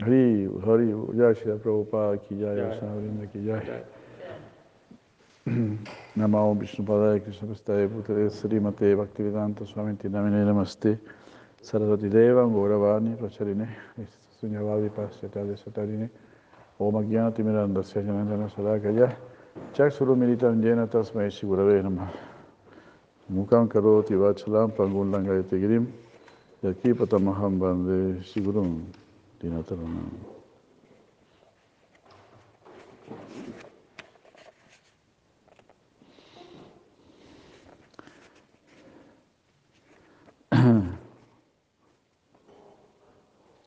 Hari, Hari, Jai Shri Prabhupada ki Jai, Vaishnava ki Jai. Namo Vishnu Padaya Krishna Prestaya Bhutale Srimate Bhaktivedanta Swami Tinamine Namaste. Saraswati Deva Gauravani Pracharine Sunyavadi Pasyatade Satarine Om Agyana Timiranda Syajanandana Sadakaya Chakshuru Militam Jena Tasmai Shigurave Namah Mukam Karoti Vachalam Pangun Langayate Girim Yaki Patamaham Bande Shigurum Dinataranam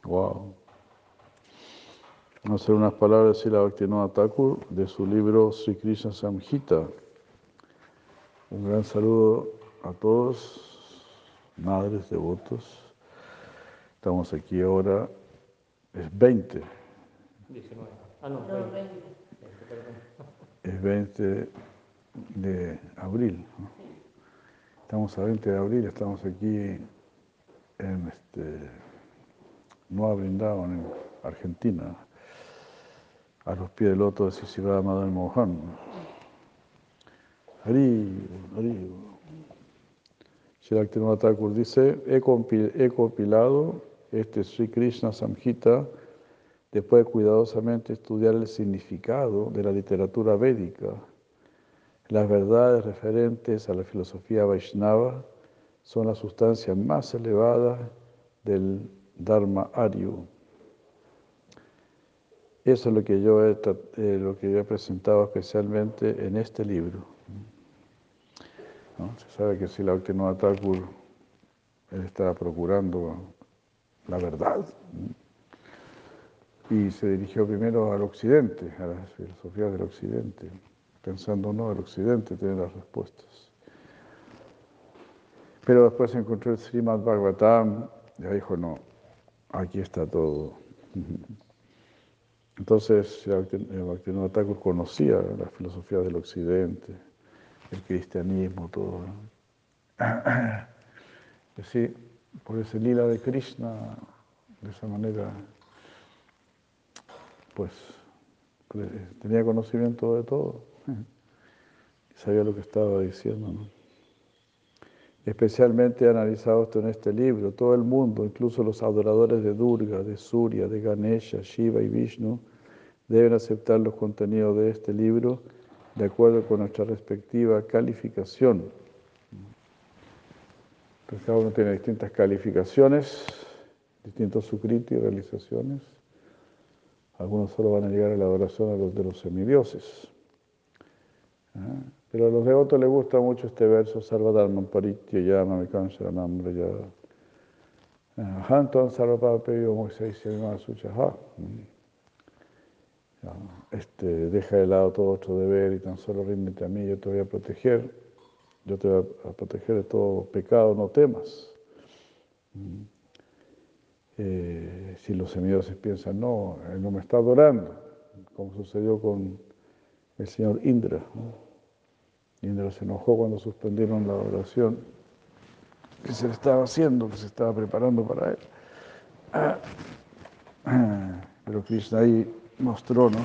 Wow. Vamos a hacer unas palabras de Sila Bhaktivinoda Thakur de su libro Sri Krishna Samhita. Un gran saludo a todos, madres, devotos. Estamos aquí ahora, es 20. 19. Ah, no, No, 20. 20. perdón. Es 20 de abril. ¿no? Estamos a 20 de abril, estamos aquí en este, Nueva Brindavan, en Argentina, a los pies del loto de Sisirada Madan Mohan. Hari, Hari. Shri Thakur dice, he compilado este Sri Krishna Samhita después de cuidadosamente estudiar el significado de la literatura védica. Las verdades referentes a la filosofía Vaishnava son la sustancia más elevada del Dharma Aryu. Eso es lo que yo he, eh, lo que yo he presentado especialmente en este libro. ¿No? Se sabe que si la Bhaktivinoda Thakur él estaba procurando la verdad y se dirigió primero al occidente, a las filosofías del occidente, pensando no, el occidente tiene las respuestas. Pero después encontró el Srimad Bhagavatam y dijo, no, aquí está todo. Entonces, Bhaktivinoda Thakur conocía las filosofías del occidente, el cristianismo, todo. así, por ese lila de Krishna, de esa manera, pues tenía conocimiento de todo. Y sabía lo que estaba diciendo. ¿no? Especialmente he analizado esto en este libro. Todo el mundo, incluso los adoradores de Durga, de Surya, de Ganesha, Shiva y Vishnu, deben aceptar los contenidos de este libro de acuerdo con nuestra respectiva calificación. Entonces, cada uno tiene distintas calificaciones, distintos sukriti realizaciones. Algunos solo van a llegar a la adoración a los de los semidioses. Ah, Pero a los devotos les gusta mucho este verso, Sarvadharman Paritya Yama Mekansharanam Brayada. Hanton Sarvapapeyo Moisés Suchaha. Este, deja de lado todo otro deber y tan solo ríndete a mí, yo te voy a proteger. Yo te voy a proteger de todo pecado, no temas. Mm. Eh, si los semidioses piensan, no, él no me está adorando, como sucedió con el señor Indra. Indra se enojó cuando suspendieron la adoración que se le estaba haciendo, que se estaba preparando para él. Pero Krishna ahí mostró, ¿no?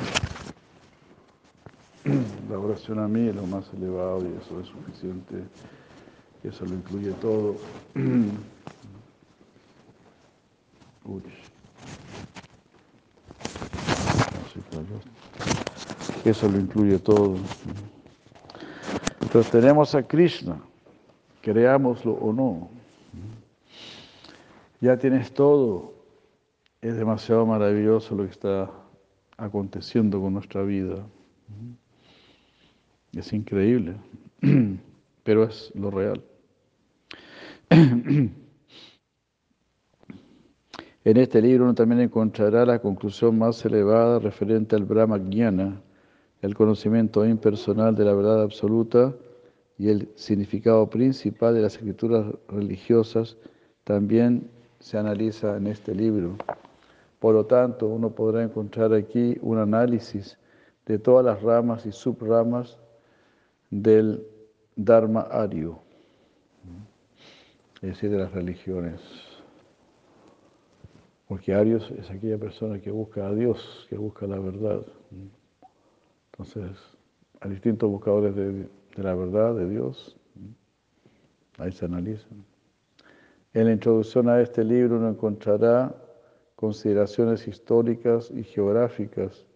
La oración a mí es lo más elevado y eso es suficiente, eso lo incluye todo. Uy. Eso lo incluye todo. Entonces tenemos a Krishna, creámoslo o no. Ya tienes todo. Es demasiado maravilloso lo que está aconteciendo con nuestra vida. Es increíble, pero es lo real. En este libro uno también encontrará la conclusión más elevada referente al Brahma Jnana, el conocimiento impersonal de la verdad absoluta y el significado principal de las escrituras religiosas también se analiza en este libro. Por lo tanto, uno podrá encontrar aquí un análisis de todas las ramas y subramas del Dharma Aryo, es decir, de las religiones. Porque Arios es aquella persona que busca a Dios, que busca la verdad. Entonces, hay distintos buscadores de, de la verdad, de Dios. Ahí se analizan. En la introducción a este libro uno encontrará consideraciones históricas y geográficas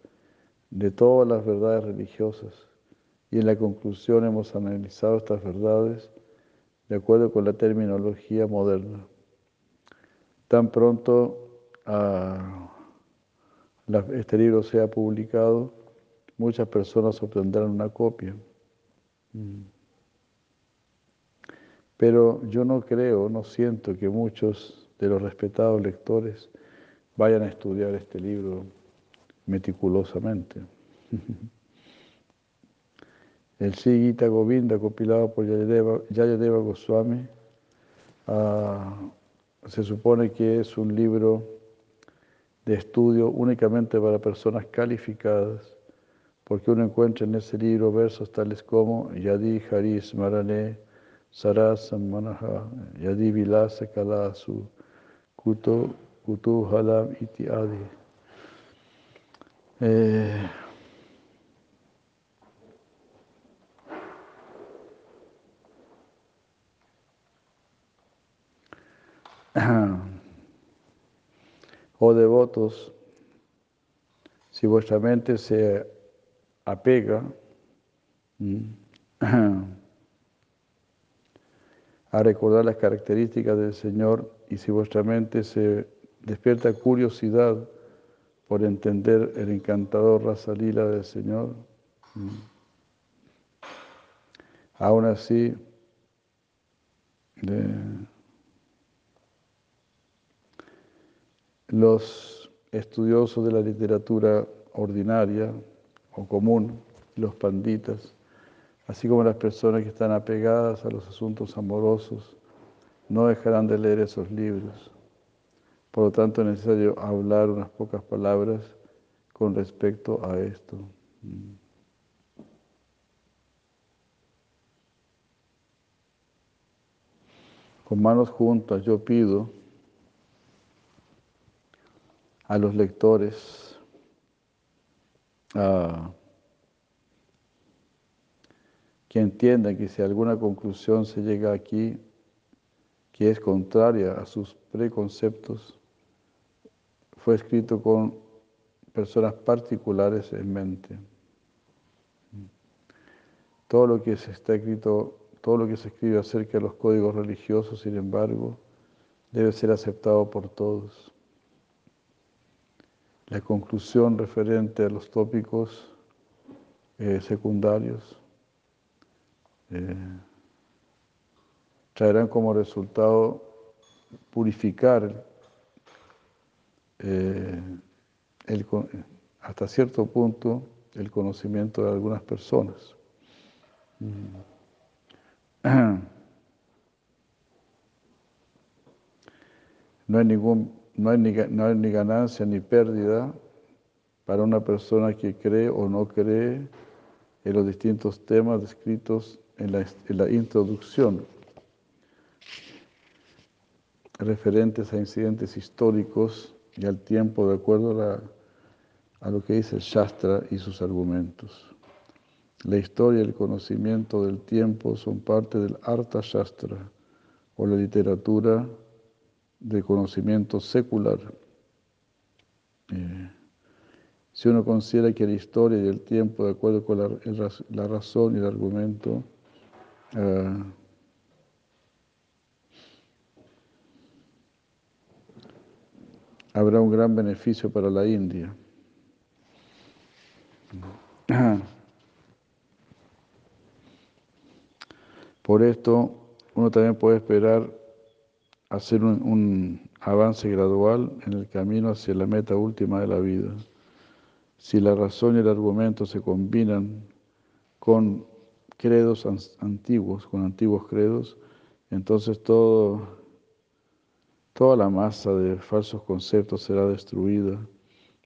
de todas las verdades religiosas. Y en la conclusión hemos analizado estas verdades de acuerdo con la terminología moderna. Tan pronto ah, este libro sea publicado, muchas personas obtendrán una copia. Mm. Pero yo no creo, no siento que muchos de los respetados lectores vayan a estudiar este libro meticulosamente. El Sigita Govinda, compilado por Yayadeva, Goswami, ah, se supone que es un libro de estudio únicamente para personas calificadas, porque uno encuentra en ese libro versos tales como Yadi Haris Marane Sarasam Manaha Yadi Vilasa Kalasu Kutu Halam Iti Adi. Eh, oh devotos, si vuestra mente se apega a recordar las características del Señor y si vuestra mente se despierta curiosidad por entender el encantador Rasalila del Señor, aún así, los estudiosos de la literatura ordinaria o común, los panditas, así como las personas que están apegadas a los asuntos amorosos, no dejarán de leer esos libros. Por lo tanto, es necesario hablar unas pocas palabras con respecto a esto. Con manos juntas yo pido a los lectores que entiendan que si alguna conclusión se llega aquí que es contraria a sus preconceptos, fue escrito con personas particulares en mente. Todo lo que se está escrito, todo lo que se escribe acerca de los códigos religiosos, sin embargo, debe ser aceptado por todos. La conclusión referente a los tópicos eh, secundarios eh, traerán como resultado purificar eh, hasta cierto punto el conocimiento de algunas personas. No hay ningún no hay, ni, ganancia ni pérdida para una persona que cree o no cree en los distintos temas descritos en la, introducción referentes a incidentes históricos y al tiempo de acuerdo a, a, lo que dice el Shastra y sus argumentos. La historia y el conocimiento del tiempo son parte del Arta Shastra o la literatura de conocimiento secular. Eh, si uno considera que la historia y el tiempo, de acuerdo con la, razón y el argumento, eh, habrá un gran beneficio para la India. Por esto, uno también puede esperar hacer un, avance gradual en el camino hacia la meta última de la vida. Si la razón y el argumento se combinan con credos antiguos, con antiguos credos, entonces todo, toda la masa de falsos conceptos será destruida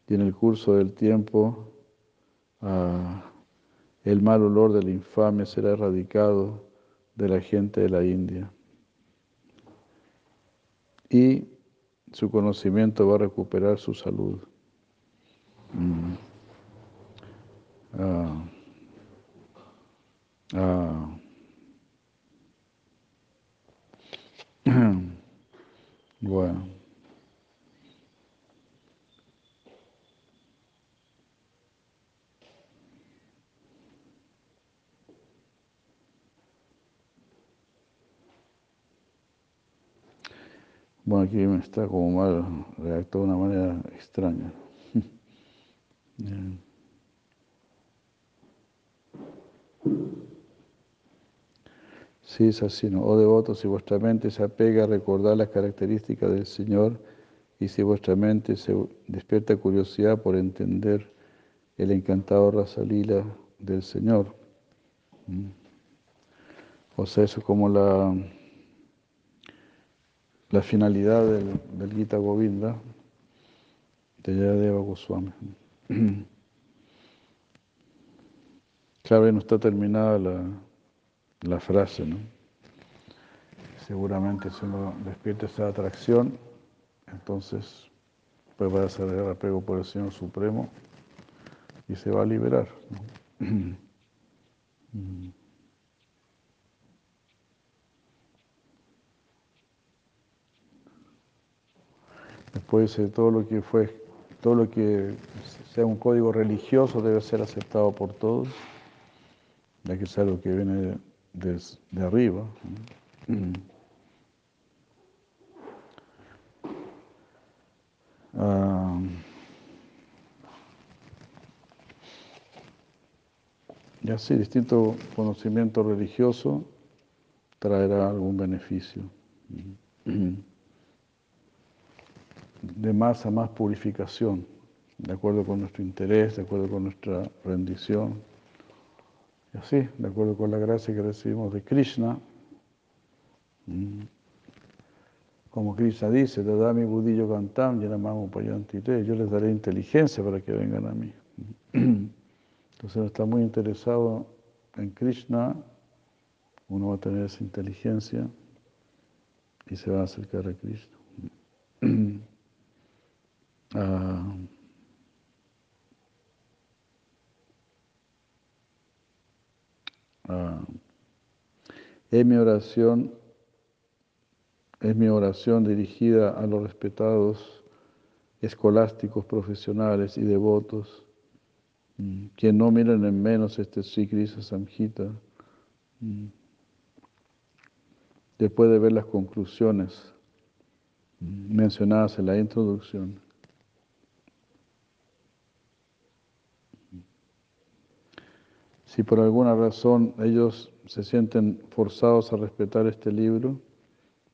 y en el curso del tiempo ah, el mal olor de la infamia será erradicado de la gente de la India. Y su conocimiento va a recuperar su salud. Mm. Ah. Ah. Bueno. Bueno, aquí me está como mal redactado de una manera extraña. Sí, es así, ¿no? Oh devotos, si vuestra mente se apega a recordar las características del Señor y si vuestra mente se despierta curiosidad por entender el encantado Rasalila del Señor. O sea, eso es como la, la finalidad del, del Gita Govinda de Yadeva Goswami. Claro, no está terminada la frase, ¿no? Seguramente si uno despierta esa atracción, entonces pues va a ser apego por el Señor Supremo y se va a liberar. Después de todo lo que fue, todo lo que sea un código religioso debe ser aceptado por todos, ya que es algo que viene de, de arriba. Uh, y así, distinto conocimiento religioso traerá algún beneficio. De más a más purificación, de acuerdo con nuestro interés, de acuerdo con nuestra rendición. Y así, de acuerdo con la gracia que recibimos de Krishna, mm, como Krishna dice, mi budillo cantam, yo les daré inteligencia para que vengan a mí. Entonces uno está muy interesado en Krishna, uno va a tener esa inteligencia y se va a acercar a Krishna. Ah, Ah, es mi oración, es mi oración dirigida a los respetados escolásticos, profesionales y devotos, mm, que no miren en menos este Sikrisa Samhita, mm, después de ver las conclusiones mm, mencionadas en la introducción. Si por alguna razón ellos se sienten forzados a respetar este libro,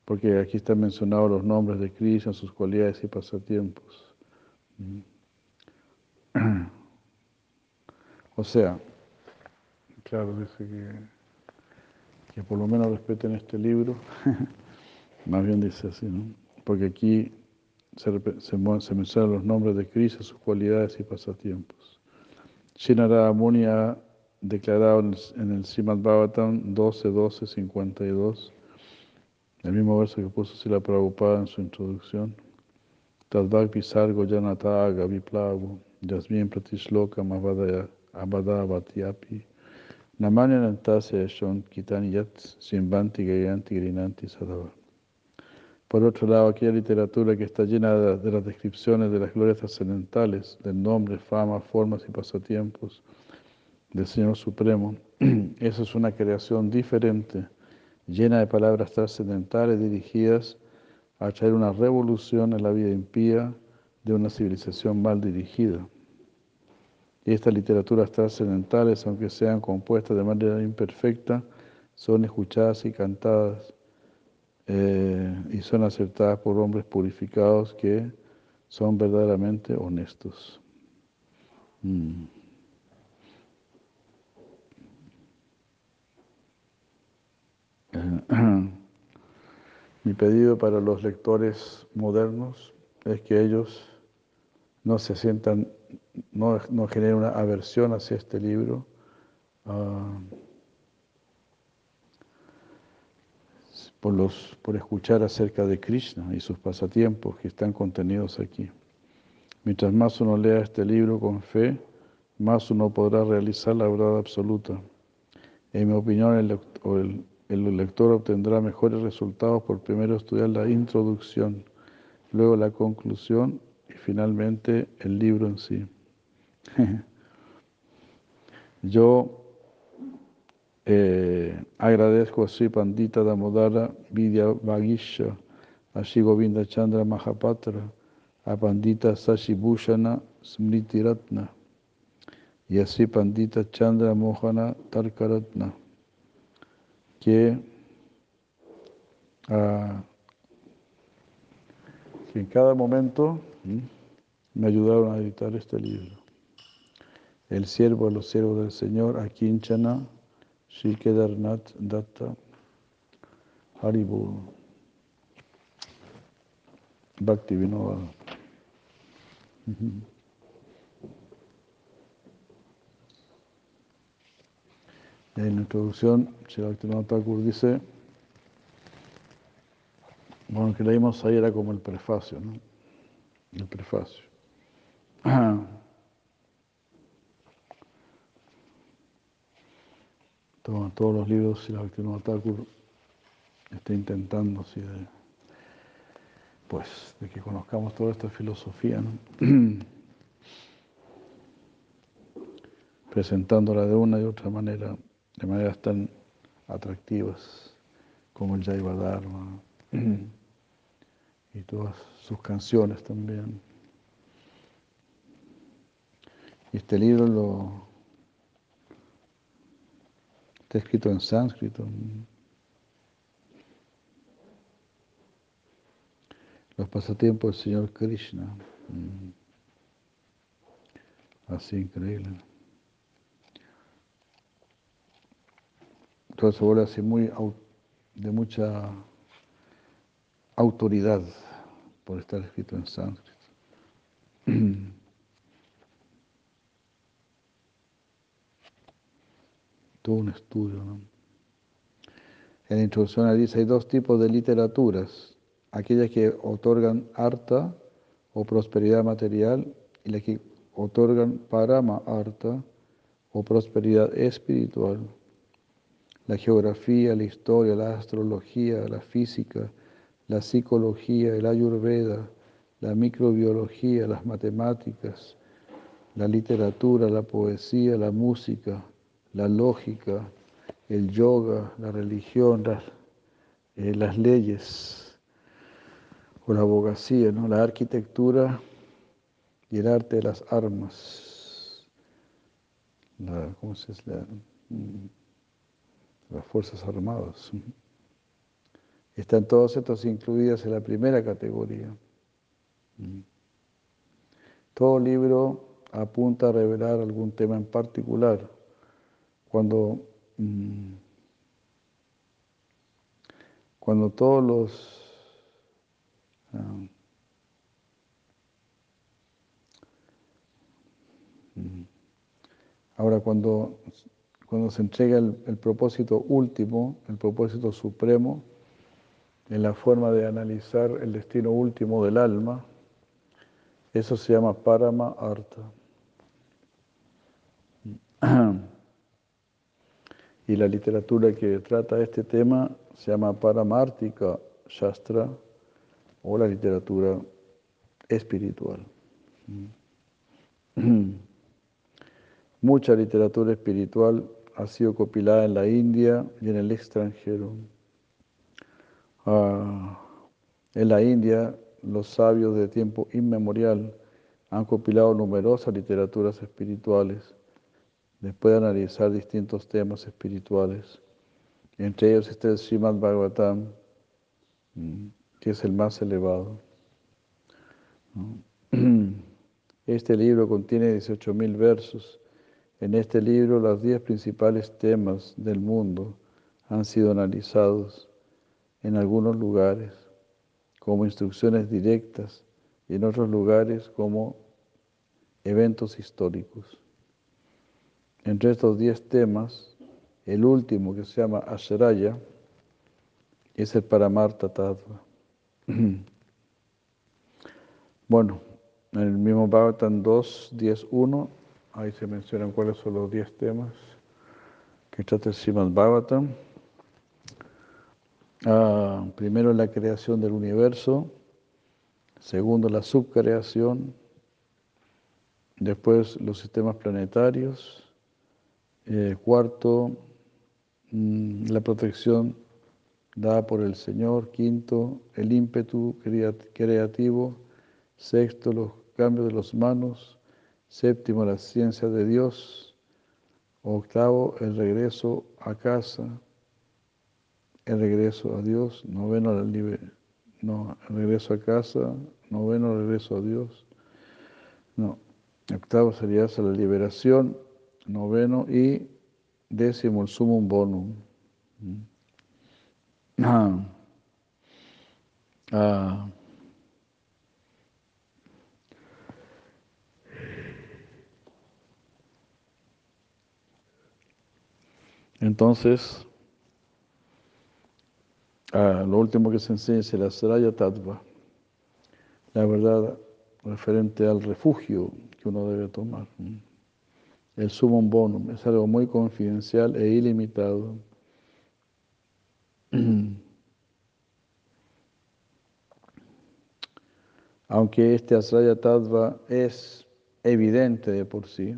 porque aquí están mencionados los nombres de Krishna, sus cualidades y pasatiempos. O sea, claro, dice que, que por lo menos respeten este libro, más bien dice así, ¿no? Porque aquí se, mencionan los nombres de Krishna, sus cualidades y pasatiempos. Shinara Munia declarado en el Srimad Bhagavatam 12, 12, 52, el mismo verso que puso Sila Prabhupada en su introducción. Tadvak Visargo Janataga Viplavu Yasmin Pratishloka Abhadavatiapi Namanya Nantasya Shon Kitani Yat Simbanti Gayanti Grinanti Sadava. Por otro lado, aquella literatura que está llena de las descripciones de las glorias trascendentales, del nombre, fama, formas y pasatiempos, del Señor Supremo. Esa es una creación diferente, llena de palabras trascendentales dirigidas a traer una revolución en la vida impía de una civilización mal dirigida. Y estas literaturas trascendentales, aunque sean compuestas de manera imperfecta, son escuchadas y cantadas eh, y son aceptadas por hombres purificados que son verdaderamente honestos. Mm. Mi pedido para los lectores modernos es que ellos no se sientan, no, no generen una aversión hacia este libro. Uh, por, los, por escuchar acerca de Krishna y sus pasatiempos que están contenidos aquí. Mientras más uno lea este libro con fe, más uno podrá realizar la verdad absoluta. En mi opinión, el, el lector obtendrá mejores resultados por primero estudiar la introducción, luego la conclusión y finalmente el libro en sí. Yo eh, agradezco a Sri Pandita Damodara Vidya Vagisha, a Sri Govinda Chandra Mahapatra, a Pandita Sashi Bhushana Smriti Ratna y a Sri Pandita Chandra Mohana Tarkaratna, que, uh, que en cada momento me ayudaron a editar este libro. El siervo de los siervos del Señor, Akinchana, Sri Kedarnath Datta, Haribur, Bhakti En la introducción, Sri Thakur dice, bueno, que leímos ahí era como el prefacio, ¿no? El prefacio. todos los libros Bhaktivinoda Thakur está intentando así de, pues, de que conozcamos toda esta filosofía, presentándola de una y otra manera, de maneras tan atractivas como el Jaiva Dharma y todas sus canciones también. Y este libro lo Está escrito en sánscrito. Los pasatiempos del Señor Krishna. Mm. Así increíble. Todo se vuelve así muy de mucha autoridad por estar escrito en sánscrito. todo un estudio. En la introducción dice, hay dos tipos de literaturas, aquellas que otorgan harta o prosperidad material y las que otorgan parama harta o prosperidad espiritual. La geografía, la historia, la astrología, la física, la psicología, el ayurveda, la microbiología, las matemáticas, la literatura, la poesía, la música, la lógica, el yoga, la religión, las, eh, leyes o la abogacía, ¿no? la arquitectura y el arte de las armas, ¿cómo se dice? Mm, las Fuerzas Armadas. Están todas estas incluidas en la primera categoría. Todo libro apunta a revelar algún tema en particular cuando, mm, cuando todos los ah, mm, ahora cuando, cuando se entrega el, propósito último, el propósito supremo, en la forma de analizar el destino último del alma, eso se llama Parama Arta. Y la literatura que trata este tema se llama Paramartika Shastra o la literatura espiritual. Mucha literatura espiritual ha sido compilada en la India y en el extranjero. Ah, en la India, los sabios de tiempo inmemorial han compilado numerosas literaturas espirituales después de analizar distintos temas espirituales. Entre ellos está el Srimad Bhagavatam, mm, que es el más elevado. Este libro contiene 18.000 versos. En este libro los 10 principales temas del mundo han sido analizados en algunos lugares como instrucciones directas y en otros lugares como eventos históricos. Entre estos diez temas, el último que se llama Asheraya es el Paramarta Tattva. Bueno, en el mismo Bhagavatam 2, 10, 1, ahí se mencionan cuáles son los 10 temas. Que trata el Srimad Bhagavatam. Ah, primero la creación del universo, segundo la subcreación, después los sistemas planetarios, eh, cuarto mm, la protección dada por el Señor, quinto el ímpetu creativo, Sexto, los cambios de los manos. Séptimo, la ciencia de Dios. Octavo, el regreso a casa. El regreso a Dios. Noveno, el, no, el regreso a casa. Noveno, el regreso a Dios. No. Octavo sería la liberación. Noveno y décimo, el sumum bonum. Mm. Ah. Ah. Entonces, ah, lo último que se enseña es el Asraya Tattva, la verdad referente al refugio que uno debe tomar. El sumum bonum es algo muy confidencial e ilimitado. Aunque este Asraya Tattva es evidente de por sí,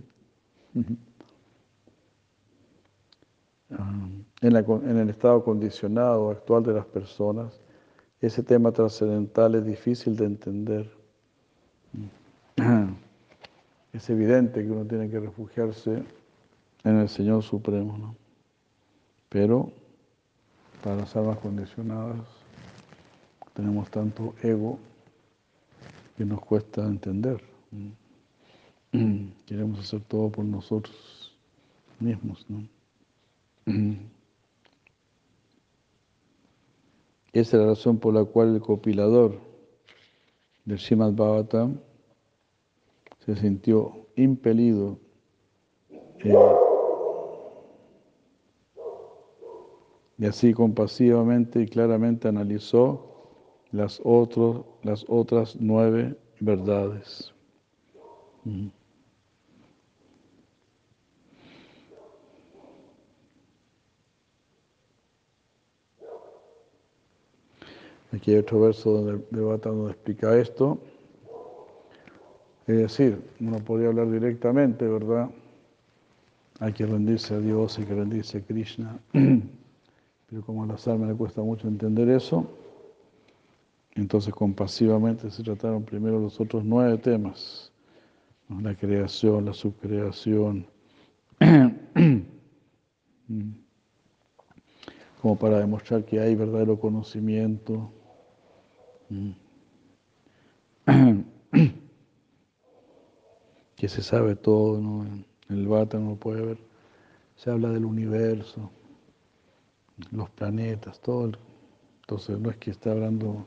en, el estado condicionado actual de las personas, ese tema trascendental es difícil de entender. Es evidente que uno tiene que refugiarse en el Señor Supremo, ¿no? Pero para las almas condicionadas tenemos tanto ego que nos cuesta entender. Queremos hacer todo por nosotros mismos, ¿no? Esa es la razón por la cual el compilador del Srimad Bhagavatam se sintió impelido y así compasivamente y claramente analizó las otras nueve verdades. Aquí hay otro verso donde, donde explica esto. Es decir, uno podría hablar directamente, ¿verdad? Hay que rendirse a Dios, hay que rendirse a Krishna. Pero como a las almas le cuesta mucho entender eso, entonces compasivamente se trataron primero los otros nueve temas. La creación, la subcreación. como para demostrar que hay verdadero conocimiento que se sabe todo, ¿no? El Bata no puede ver, se habla del universo, los planetas, todo. Entonces no es que está hablando,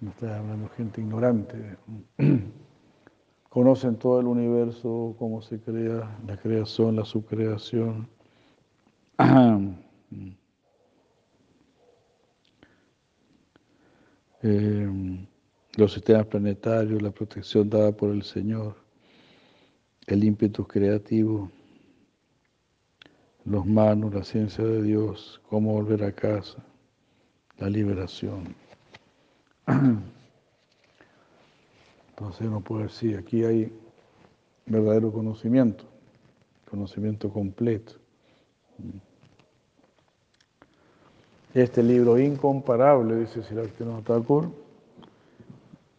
no está hablando gente ignorante. Conocen todo el universo, cómo se crea, la creación, la subcreación. Em, los sistemas planetarios, la protección dada por el Señor, el ímpetu creativo, los manos, la ciencia de Dios, cómo volver a casa, la liberación. Entonces uno puede decir, aquí hay verdadero conocimiento, conocimiento completo. Este libro incomparable, dice Siddhartha Thakur,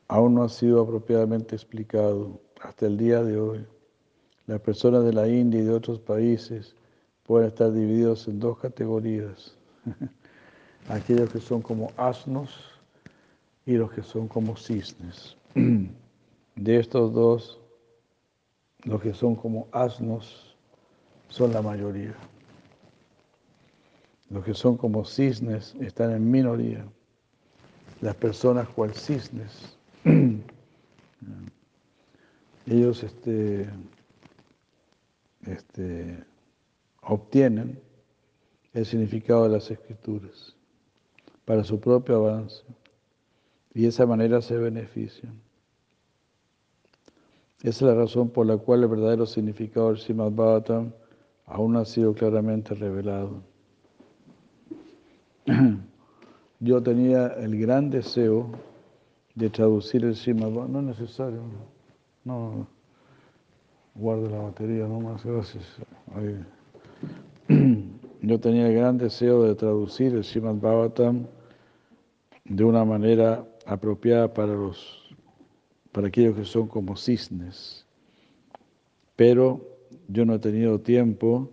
aún no ha sido apropiadamente explicado hasta el día de hoy. Las personas de la India y de otros países pueden estar divididos en dos categorías. Aquellos que son como asnos y los que son como cisnes. De estos dos, los que son como asnos son la mayoría. Los que son como cisnes están en minoría. Las personas cual cisnes. Ellos este, este, obtienen el significado de las escrituras. para su propio avance y de esa manera se benefician. Esa es la razón por la cual el verdadero significado del Srimad Bhagavatam aún no ha sido claramente revelado. Yo tenía el gran deseo de traducir el Bhagavatam. No es necesario, no. Guardo la batería nomás, gracias. Yo tenía el gran deseo de traducir el Srimad Bhagavatam de una manera apropiada para los para aquellos que son como cisnes. Pero yo no he tenido tiempo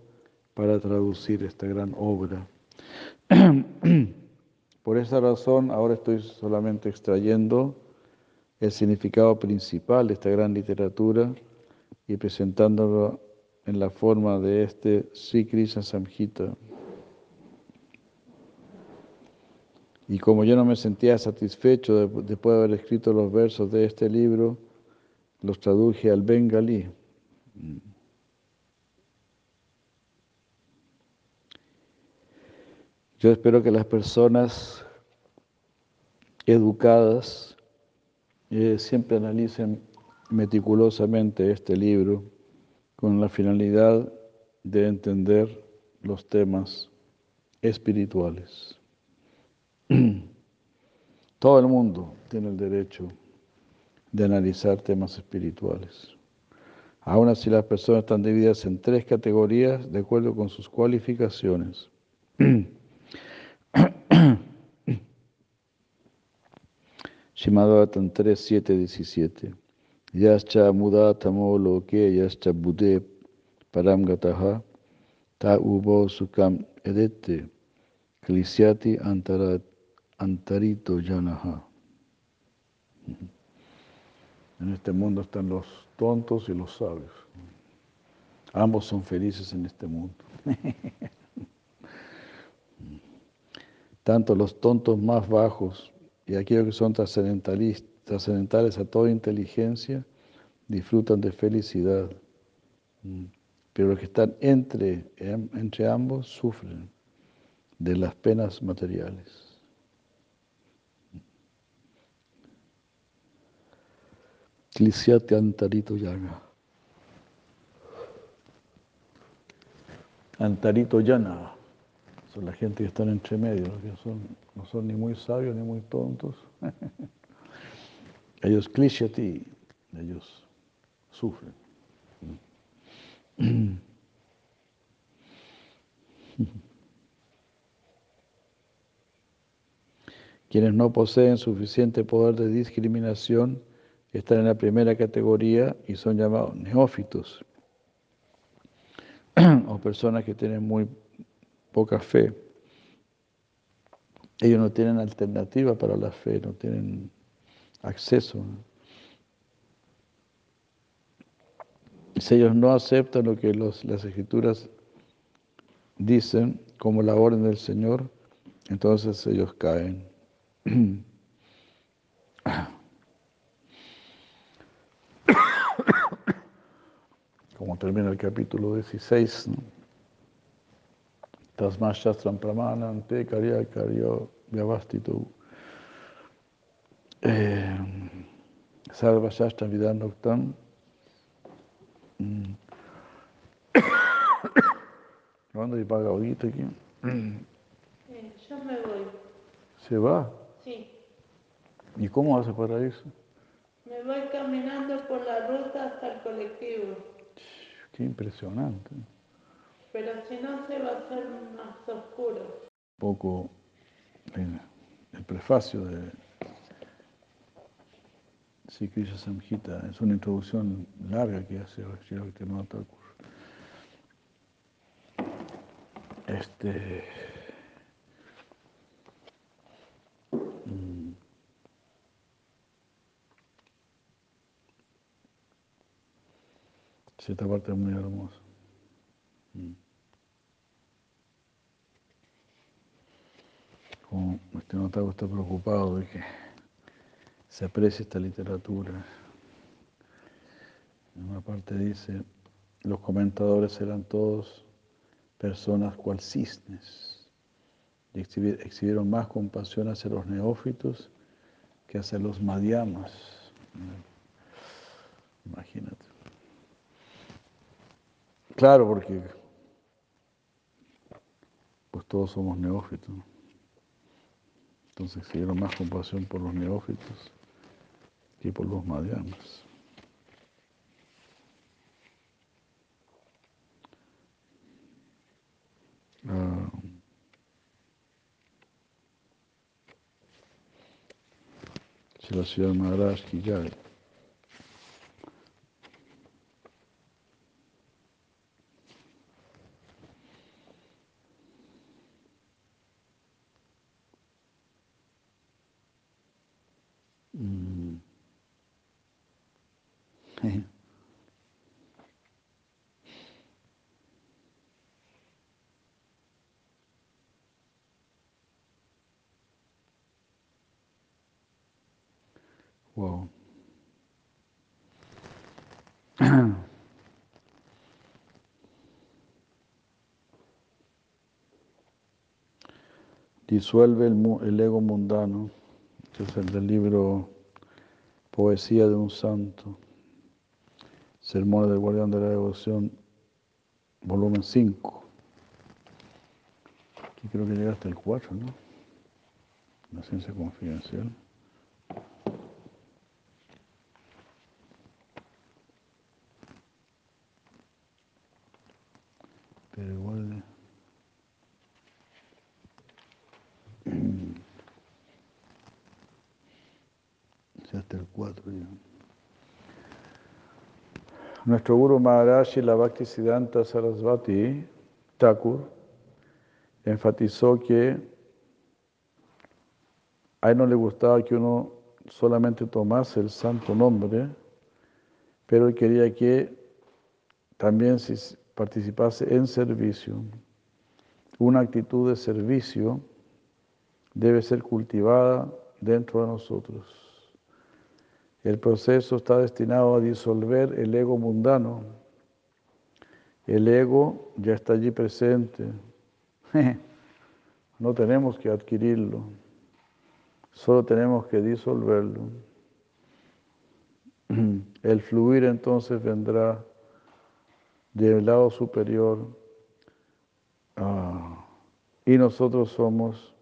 para traducir esta gran obra. Por esa razón, ahora estoy solamente extrayendo el significado principal de esta gran literatura y presentándolo en la forma de este Sri Krishna Samhita. Y como yo no me sentía satisfecho después de haber escrito los versos de este libro, los traduje al bengalí. Yo espero que las personas educadas eh, siempre analicen meticulosamente este libro con la finalidad de entender los temas espirituales. Todo el mundo tiene el derecho de analizar temas espirituales. Aún así las personas están divididas en tres categorías de acuerdo con sus cualificaciones. Shimadvatan 3, 7, 17. Yascha mudatamo loke yascha bude param gataha ta ubo sukam edete antarat Antarito Yanaha. En este mundo están los tontos y los sabios. Ambos son felices en este mundo. Tanto los tontos más bajos y aquellos que son trascendentales a toda inteligencia disfrutan de felicidad. Pero los que están entre, entre ambos sufren de las penas materiales. Clisiate Antarito Yana. Antarito Yana. Son la gente que están entre medio, que son, no son ni muy sabios ni muy tontos. ellos clisiati, ellos sufren. Quienes no poseen suficiente poder de discriminación están en la primera categoría y son llamados neófitos o personas que tienen muy poca fe. Ellos no tienen alternativa para la fe, no tienen acceso. Si ellos no aceptan lo que los, las escrituras dicen como la orden del Señor, entonces ellos caen. como termina el capítulo 16, ¿no? Tasmas Shastram Pramanante Karya Karya Vyavastitu eh, Sarva Shastra Vidanoktam ¿Cuándo y paga ahorita aquí? Eh, yo me voy. ¿Se va? Sí. ¿Y cómo hace para eso? Me voy caminando por la ruta hasta el colectivo. Qué impresionante. Pero si no se va a hacer más oscuro. Un poco el, prefacio de Sikrisha Samhita es una introducción larga que hace Sri Thakur. Este. mm, esta parte es muy hermosa. Mm. Como este notago está preocupado de que se aprecie esta literatura. En una parte dice, los comentadores eran todos personas cual cisnes, y exhibi- exhibieron más compasión hacia los neófitos que hacia los madhyamas. Imagínate. Claro, porque pues todos somos neófitos. Entonces exhibieron más compasión por los neófitos que por los madhyamas. Ah, Shri Sridhar Maharaj ki jai. Mm. Wow. Disuelve el, el ego mundano, que es el del libro Poesía de un Santo, Sermones del Guardián de la Devoción, volumen 5. Aquí creo que llega hasta el 4, ¿no? La ciencia confidencial. Pero igual. Ya hasta el 4 ya. Nuestro Guru Maharaj y la Bhaktisiddhanta Sarasvati Thakur enfatizó que a él no le gustaba que uno solamente tomase el santo nombre, pero él quería que también se participase en servicio. Una actitud de servicio debe ser cultivada dentro de nosotros. El proceso está destinado a disolver el ego mundano. El ego ya está allí presente. No tenemos que adquirirlo, solo tenemos que disolverlo. El fluir entonces vendrá del lado superior ah, y nosotros somos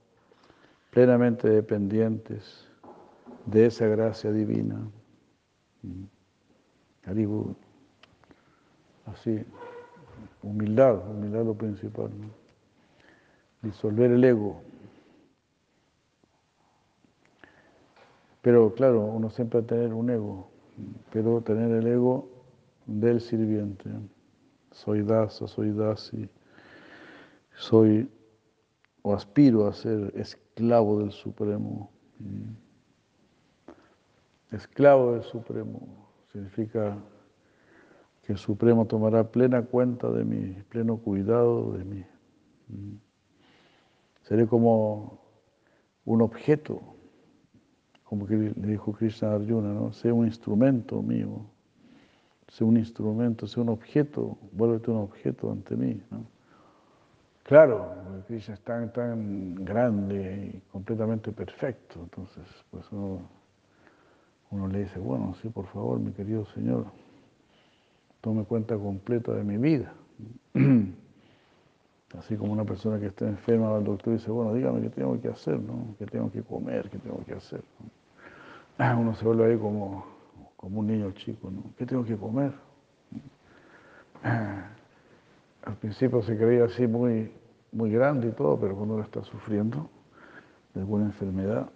plenamente dependientes de esa gracia divina. Haribol. Así, humildad, humildad lo principal. Disolver el ego. Pero claro, uno siempre va a tener un ego, pero tener el ego del sirviente. Soy dasa, soy dasi, soy o aspiro a ser esclavo del Supremo. Esclavo del Supremo significa que el Supremo tomará plena cuenta de mí, pleno cuidado de mí. Seré como un objeto, como que le dijo Krishna a Arjuna, ¿no? Sé un instrumento mío, sé un instrumento, sé un objeto, vuélvete un objeto ante mí, ¿no? Claro, Krishna es tan, tan grande y completamente perfecto, entonces, pues uno, uno le dice, bueno, sí, por favor, mi querido Señor, tome cuenta completa de mi vida. Así como una persona que está enferma va al doctor y dice, bueno, dígame qué tengo que hacer, ¿no? ¿Qué tengo que comer? ¿Qué tengo que hacer? ¿no? Uno se vuelve ahí como, como un niño chico, ¿no? ¿Qué tengo que comer? Al principio se creía así muy, muy grande y todo, pero cuando uno está sufriendo de alguna enfermedad,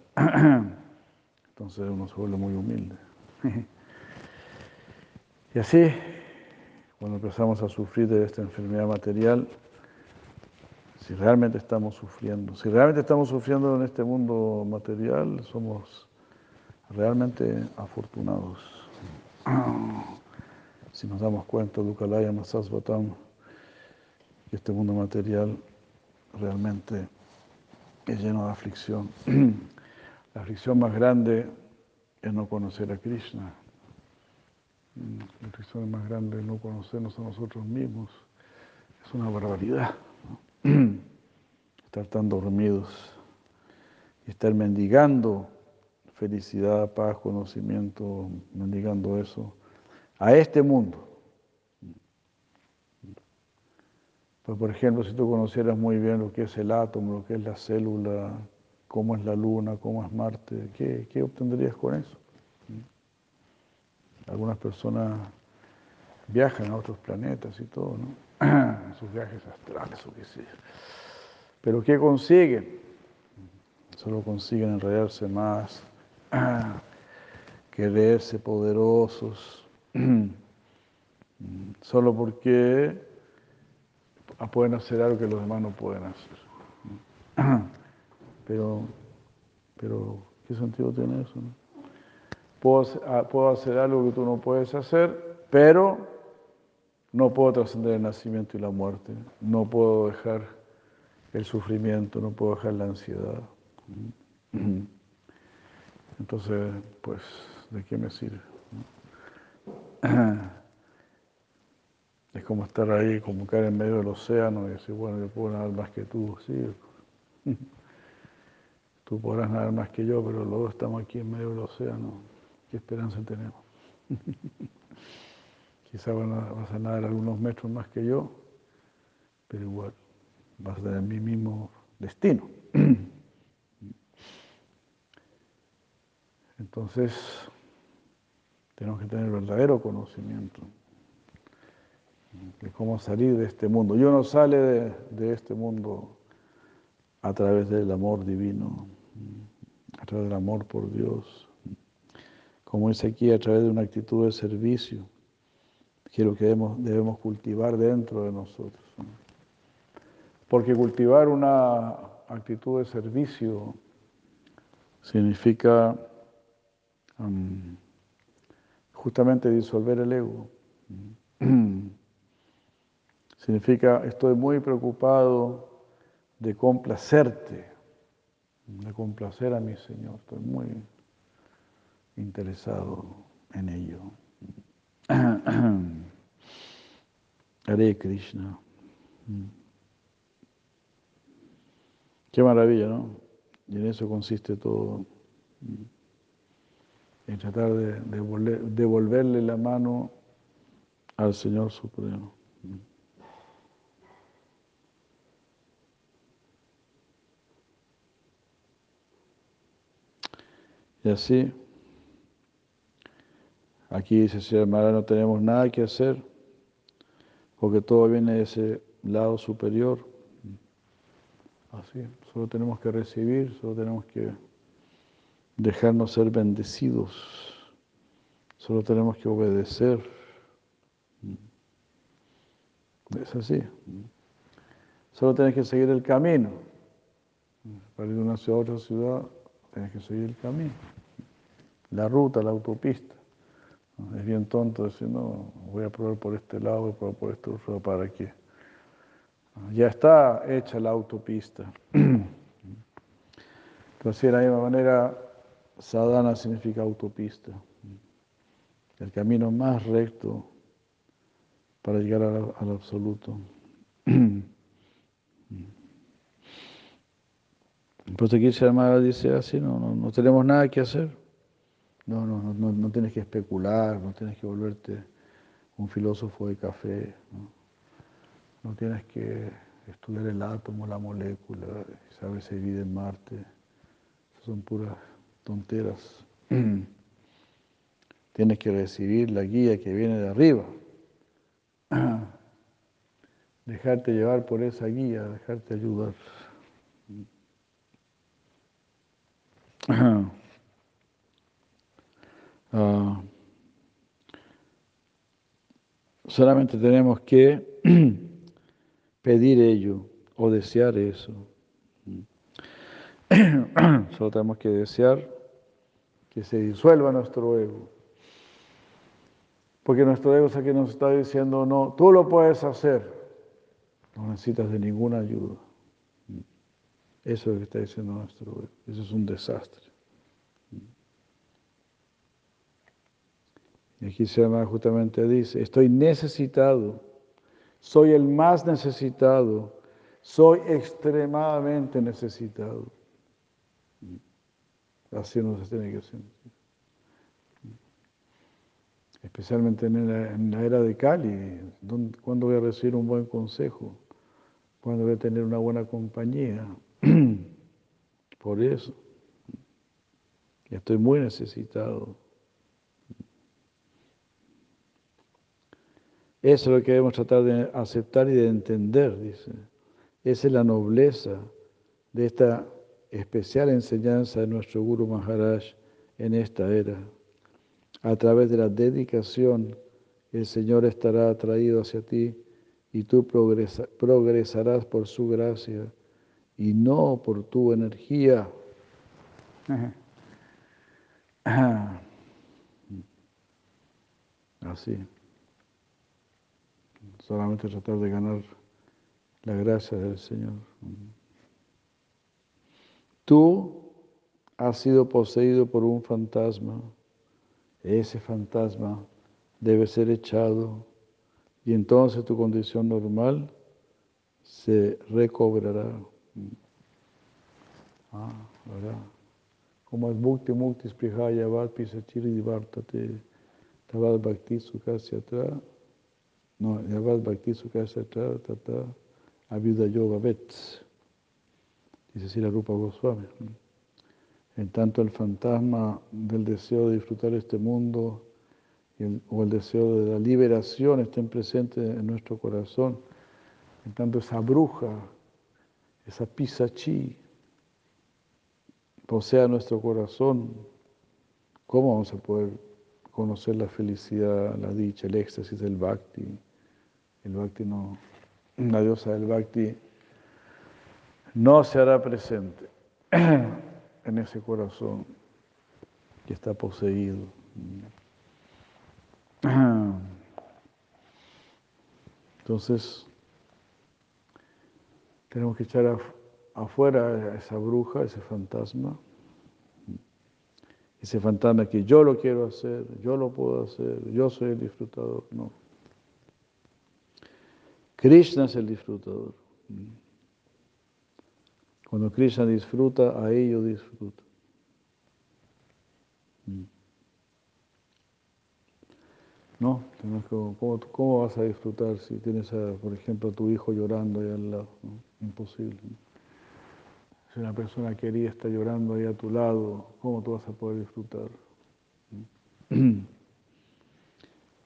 entonces uno se vuelve muy humilde. Y así, cuando empezamos a sufrir de esta enfermedad material, si realmente estamos sufriendo, si realmente estamos sufriendo en este mundo material, somos realmente afortunados. Si nos damos cuenta, Dukalaya Masasvatam, que este mundo material realmente es lleno de aflicción. La aflicción más grande es no conocer a Krishna. La aflicción más grande es no conocernos a nosotros mismos. Es una barbaridad. estar tan dormidos y estar mendigando felicidad, paz, conocimiento, mendigando eso a este mundo. Pues, por ejemplo, si tú conocieras muy bien lo que es el átomo, lo que es la célula, cómo es la luna, cómo es Marte, ¿qué, qué obtendrías con eso? Algunas personas viajan a otros planetas y todo, ¿no? Sus viajes astrales o qué sé Pero ¿qué consiguen? Solo consiguen enredarse más, quererse poderosos, solo porque pueden hacer algo que los demás no pueden hacer. Pero, pero ¿qué sentido tiene eso? Puedo, ah, puedo hacer algo que tú no puedes hacer, pero no puedo trascender el nacimiento y la muerte. No puedo dejar el sufrimiento, no puedo dejar la ansiedad. Entonces, pues, ¿de qué me sirve? Es como estar ahí, como caer en medio del océano y decir, bueno, yo puedo nadar más que tú, sí. Tú podrás nadar más que yo, pero dos estamos aquí en medio del océano. ¿Qué esperanza tenemos? Quizá vas a nadar algunos metros más que yo, pero igual vas a tener mi mismo destino. Entonces, tenemos que tener verdadero conocimiento de cómo salir de este mundo. Y uno sale de, este mundo a través del amor divino, a través del amor por Dios. Como dice aquí, a través de una actitud de servicio, que es lo que debemos, cultivar dentro de nosotros. Porque cultivar una actitud de servicio significa justamente disolver el ego. Significa, estoy muy preocupado de complacerte, de complacer a mi Señor. Estoy muy interesado en ello. Hare Krishna. Qué maravilla, ¿no? Y en eso consiste todo. En tratar de devolverle la mano al Señor Supremo. Y así, aquí dice Señor no tenemos nada que hacer, porque todo viene de ese lado superior. Así, solo tenemos que recibir, solo tenemos que dejarnos ser bendecidos, solo tenemos que obedecer. Es así. Solo tienes que seguir el camino. Para ir de una ciudad a otra ciudad, tienes que seguir el camino la ruta, la autopista. Es bien tonto decir, no, voy a probar por este lado, voy a probar por este otro, ¿para qué? Ya está hecha la autopista. Entonces, de la misma manera, sadhana significa autopista. El camino más recto para llegar al, absoluto. Entonces aquí se dice así, no, no, no tenemos nada que hacer. No, no, no, no tienes que especular, no tienes que volverte un filósofo de café, no, tienes que estudiar el átomo, la molécula, saber si vida en Marte. son puras tonteras. tienes que recibir la guía que viene de arriba. Dejarte llevar por esa guía, dejarte ayudar. Ah, solamente tenemos que pedir ello o desear eso. Solo tenemos que desear que se disuelva nuestro ego. Porque nuestro ego es el que nos está diciendo, no, tú lo puedes hacer, no necesitas de ninguna ayuda. Eso es lo que está diciendo nuestro ego. Eso es un desastre. Y aquí se llama justamente dice, estoy necesitado, soy el más necesitado, soy extremadamente necesitado. Así no se tiene que sentir. Especialmente en la, era de Cali, ¿cuándo voy a recibir un buen consejo? ¿Cuándo voy a tener una buena compañía? Por eso, estoy muy necesitado. Eso es lo que debemos tratar de aceptar y de entender, dice. Esa es la nobleza de esta especial enseñanza de nuestro Guru Maharaj en esta era. A través de la dedicación, el Señor estará atraído hacia ti y tú progresarás por su gracia y no por tu energía. Así solamente tratar de ganar la gracia del Señor. Tú has sido poseído por un fantasma. Ese fantasma debe ser echado y entonces tu condición normal se recobrará. Ah, ¿verdad? Como es Bhukti Mukti Sprihaya Vatpi Sachiri Divartate Tavad Bhakti Sukhasyatra no, Yavad Bhakti Sukasatra Tata Avyuda Yoga Vets. Dice la Rupa Goswami. En tanto el fantasma del deseo de disfrutar este mundo o el deseo de la liberación estén presentes en nuestro corazón, en tanto esa bruja, esa pisachi, posea nuestro corazón, ¿cómo vamos a poder conocer la felicidad, la dicha, el éxtasis del bhakti? El bhakti no, la diosa del bhakti no se hará presente en ese corazón que está poseído. Entonces, tenemos que echar afuera a esa bruja, ese fantasma, ese fantasma que yo lo quiero hacer, yo lo puedo hacer, yo soy el disfrutador, no. Krishna es el disfrutador. Cuando Krishna disfruta, a ello disfruta. No, ¿cómo, ¿cómo, vas a disfrutar si tienes, a, por ejemplo, a tu hijo llorando ahí al lado? Imposible. Si una persona querida está llorando ahí a tu lado, ¿cómo tú vas a poder disfrutar?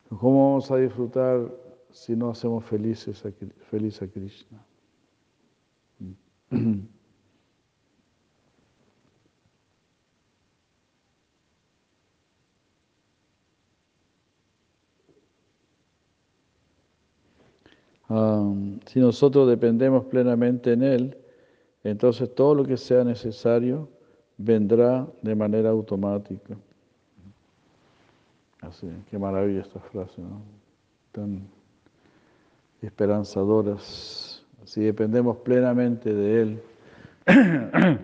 ¿Cómo vamos a disfrutar si no hacemos felices a, feliz a Krishna. Um, si nosotros dependemos plenamente en Él, entonces todo lo que sea necesario vendrá de manera automática. Así, qué maravilla esta frase, ¿no? Tan esperanzadoras. Si dependemos plenamente de Él,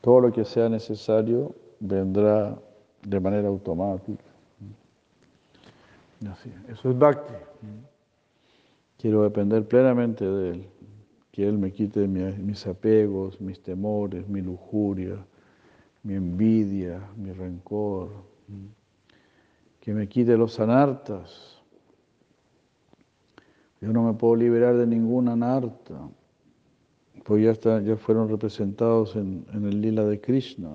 todo lo que sea necesario vendrá de manera automática. eso es Bhakti. Quiero depender plenamente de Él, que Él me quite mis apegos, mis temores, mi lujuria, mi envidia, mi rencor que me quite los anartas. Yo no me puedo liberar de ningún anarta, pues ya, ya fueron representados en, el lila de Krishna,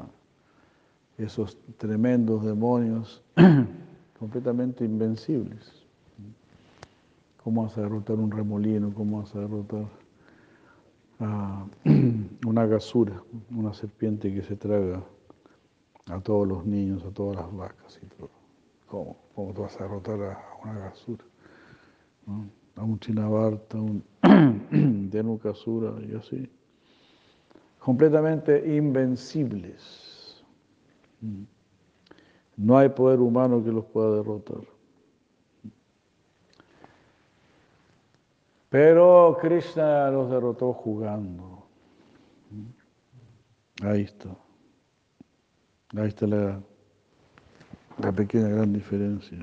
esos tremendos demonios completamente invencibles. ¿Cómo vas a derrotar un remolino? ¿Cómo vas a derrotar a una gasura, una serpiente que se traga a todos los niños, a todas las vacas y todo? ¿Cómo? ¿Cómo tú vas a derrotar a una basura? A un chinabarta, a un denukasura y así. Completamente invencibles. No hay poder humano que los pueda derrotar. Pero Krishna los derrotó jugando. Ahí está. Ahí está la, la pequeña gran diferencia.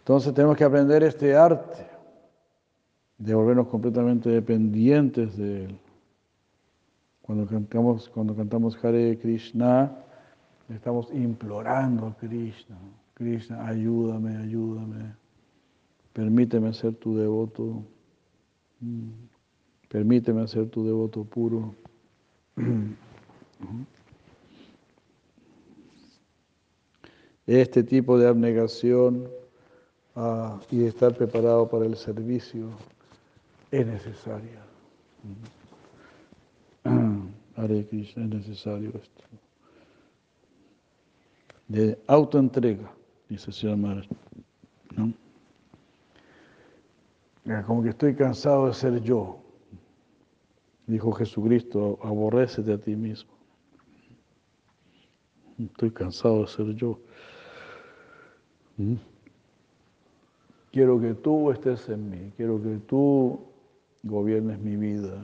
Entonces tenemos que aprender este arte de volvernos completamente dependientes de Él. Cuando cantamos, cuando cantamos Hare Krishna, estamos implorando a Krishna. Krishna, ayúdame, ayúdame. Permíteme ser tu devoto. Mm. Permíteme ser tu devoto puro. Este tipo de abnegación ah, y de estar preparado para el servicio es necesaria. Hare Krishna, es necesario esto. De autoentrega, dice Señor. ¿no? Como que estoy cansado de ser yo. Dijo Jesucristo, aborrécete a ti mismo. Estoy cansado de ser yo. Quiero que tú estés en mí, quiero que tú gobiernes mi vida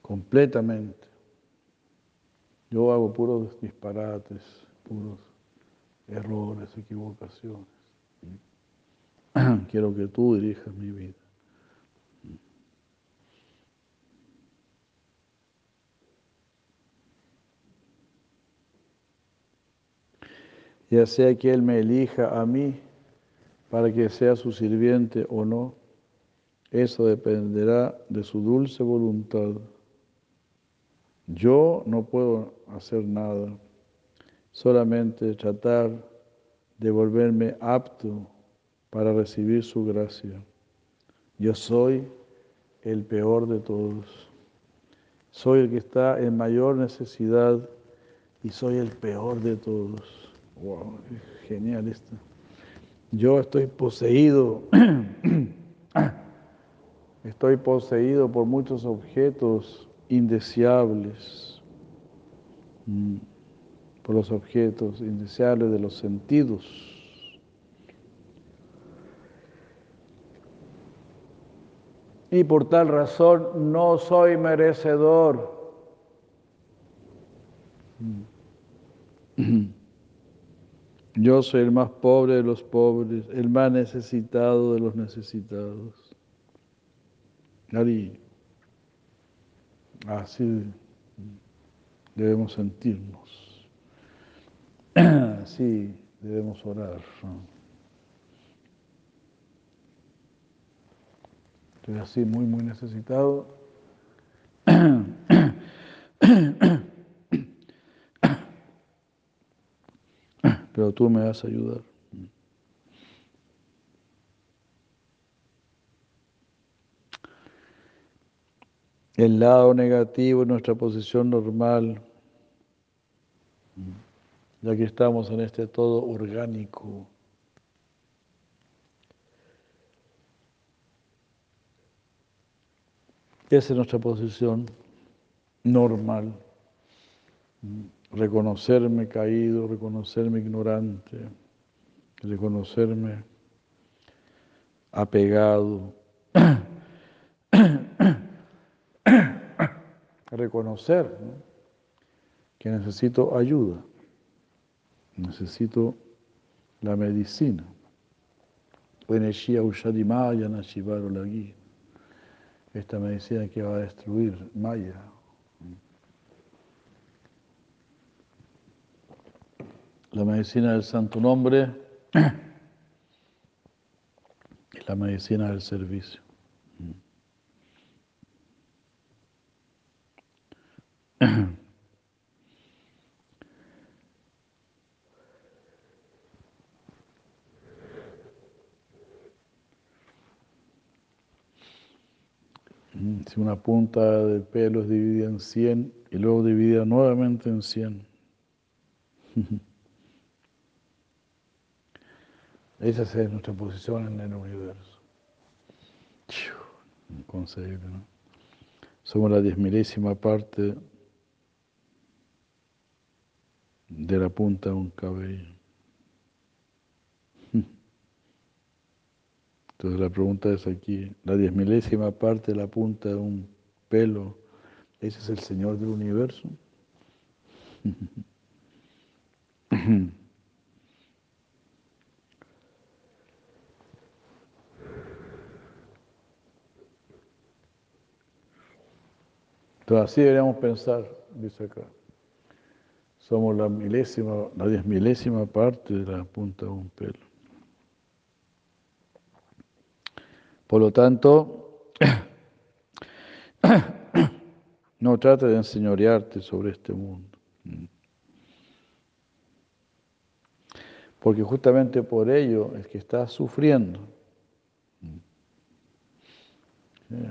completamente. Yo hago puros disparates, puros errores, equivocaciones. Quiero que tú dirijas mi vida. Ya sea que Él me elija a mí para que sea su sirviente o no, eso dependerá de su dulce voluntad. Yo no puedo hacer nada, solamente tratar de volverme apto para recibir su gracia. Yo soy el peor de todos. Soy el que está en mayor necesidad y soy el peor de todos. Wow, genial esto. Yo estoy poseído, estoy poseído por muchos objetos indeseables, mm, por los objetos indeseables de los sentidos. Y por tal razón no soy merecedor. Yo soy el más pobre de los pobres, el más necesitado de los necesitados. Ari, así debemos sentirnos. Así debemos orar. Estoy así muy, muy necesitado. pero tú me vas a ayudar. El lado negativo es nuestra posición normal, ya que estamos en este todo orgánico. Esa es nuestra posición normal reconocerme caído, reconocerme ignorante, reconocerme apegado, reconocer que necesito ayuda, necesito la medicina. Esta medicina que va a destruir Maya, La medicina del santo nombre y la medicina del servicio. Si una punta de pelo es dividida en 100 y luego dividida nuevamente en 100. Esa es nuestra posición en el universo. Inconcebible, ¿no? Somos la diez milésima parte de la punta de un cabello. Entonces la pregunta es aquí, la diez milésima parte de la punta de un pelo, ¿ese es el Señor del universo? Entonces así deberíamos pensar, dice acá. Somos la milésima, la diez milésima parte de la punta de un pelo. Por lo tanto, no trate de enseñorearte sobre este mundo. Porque justamente por ello es que estás sufriendo.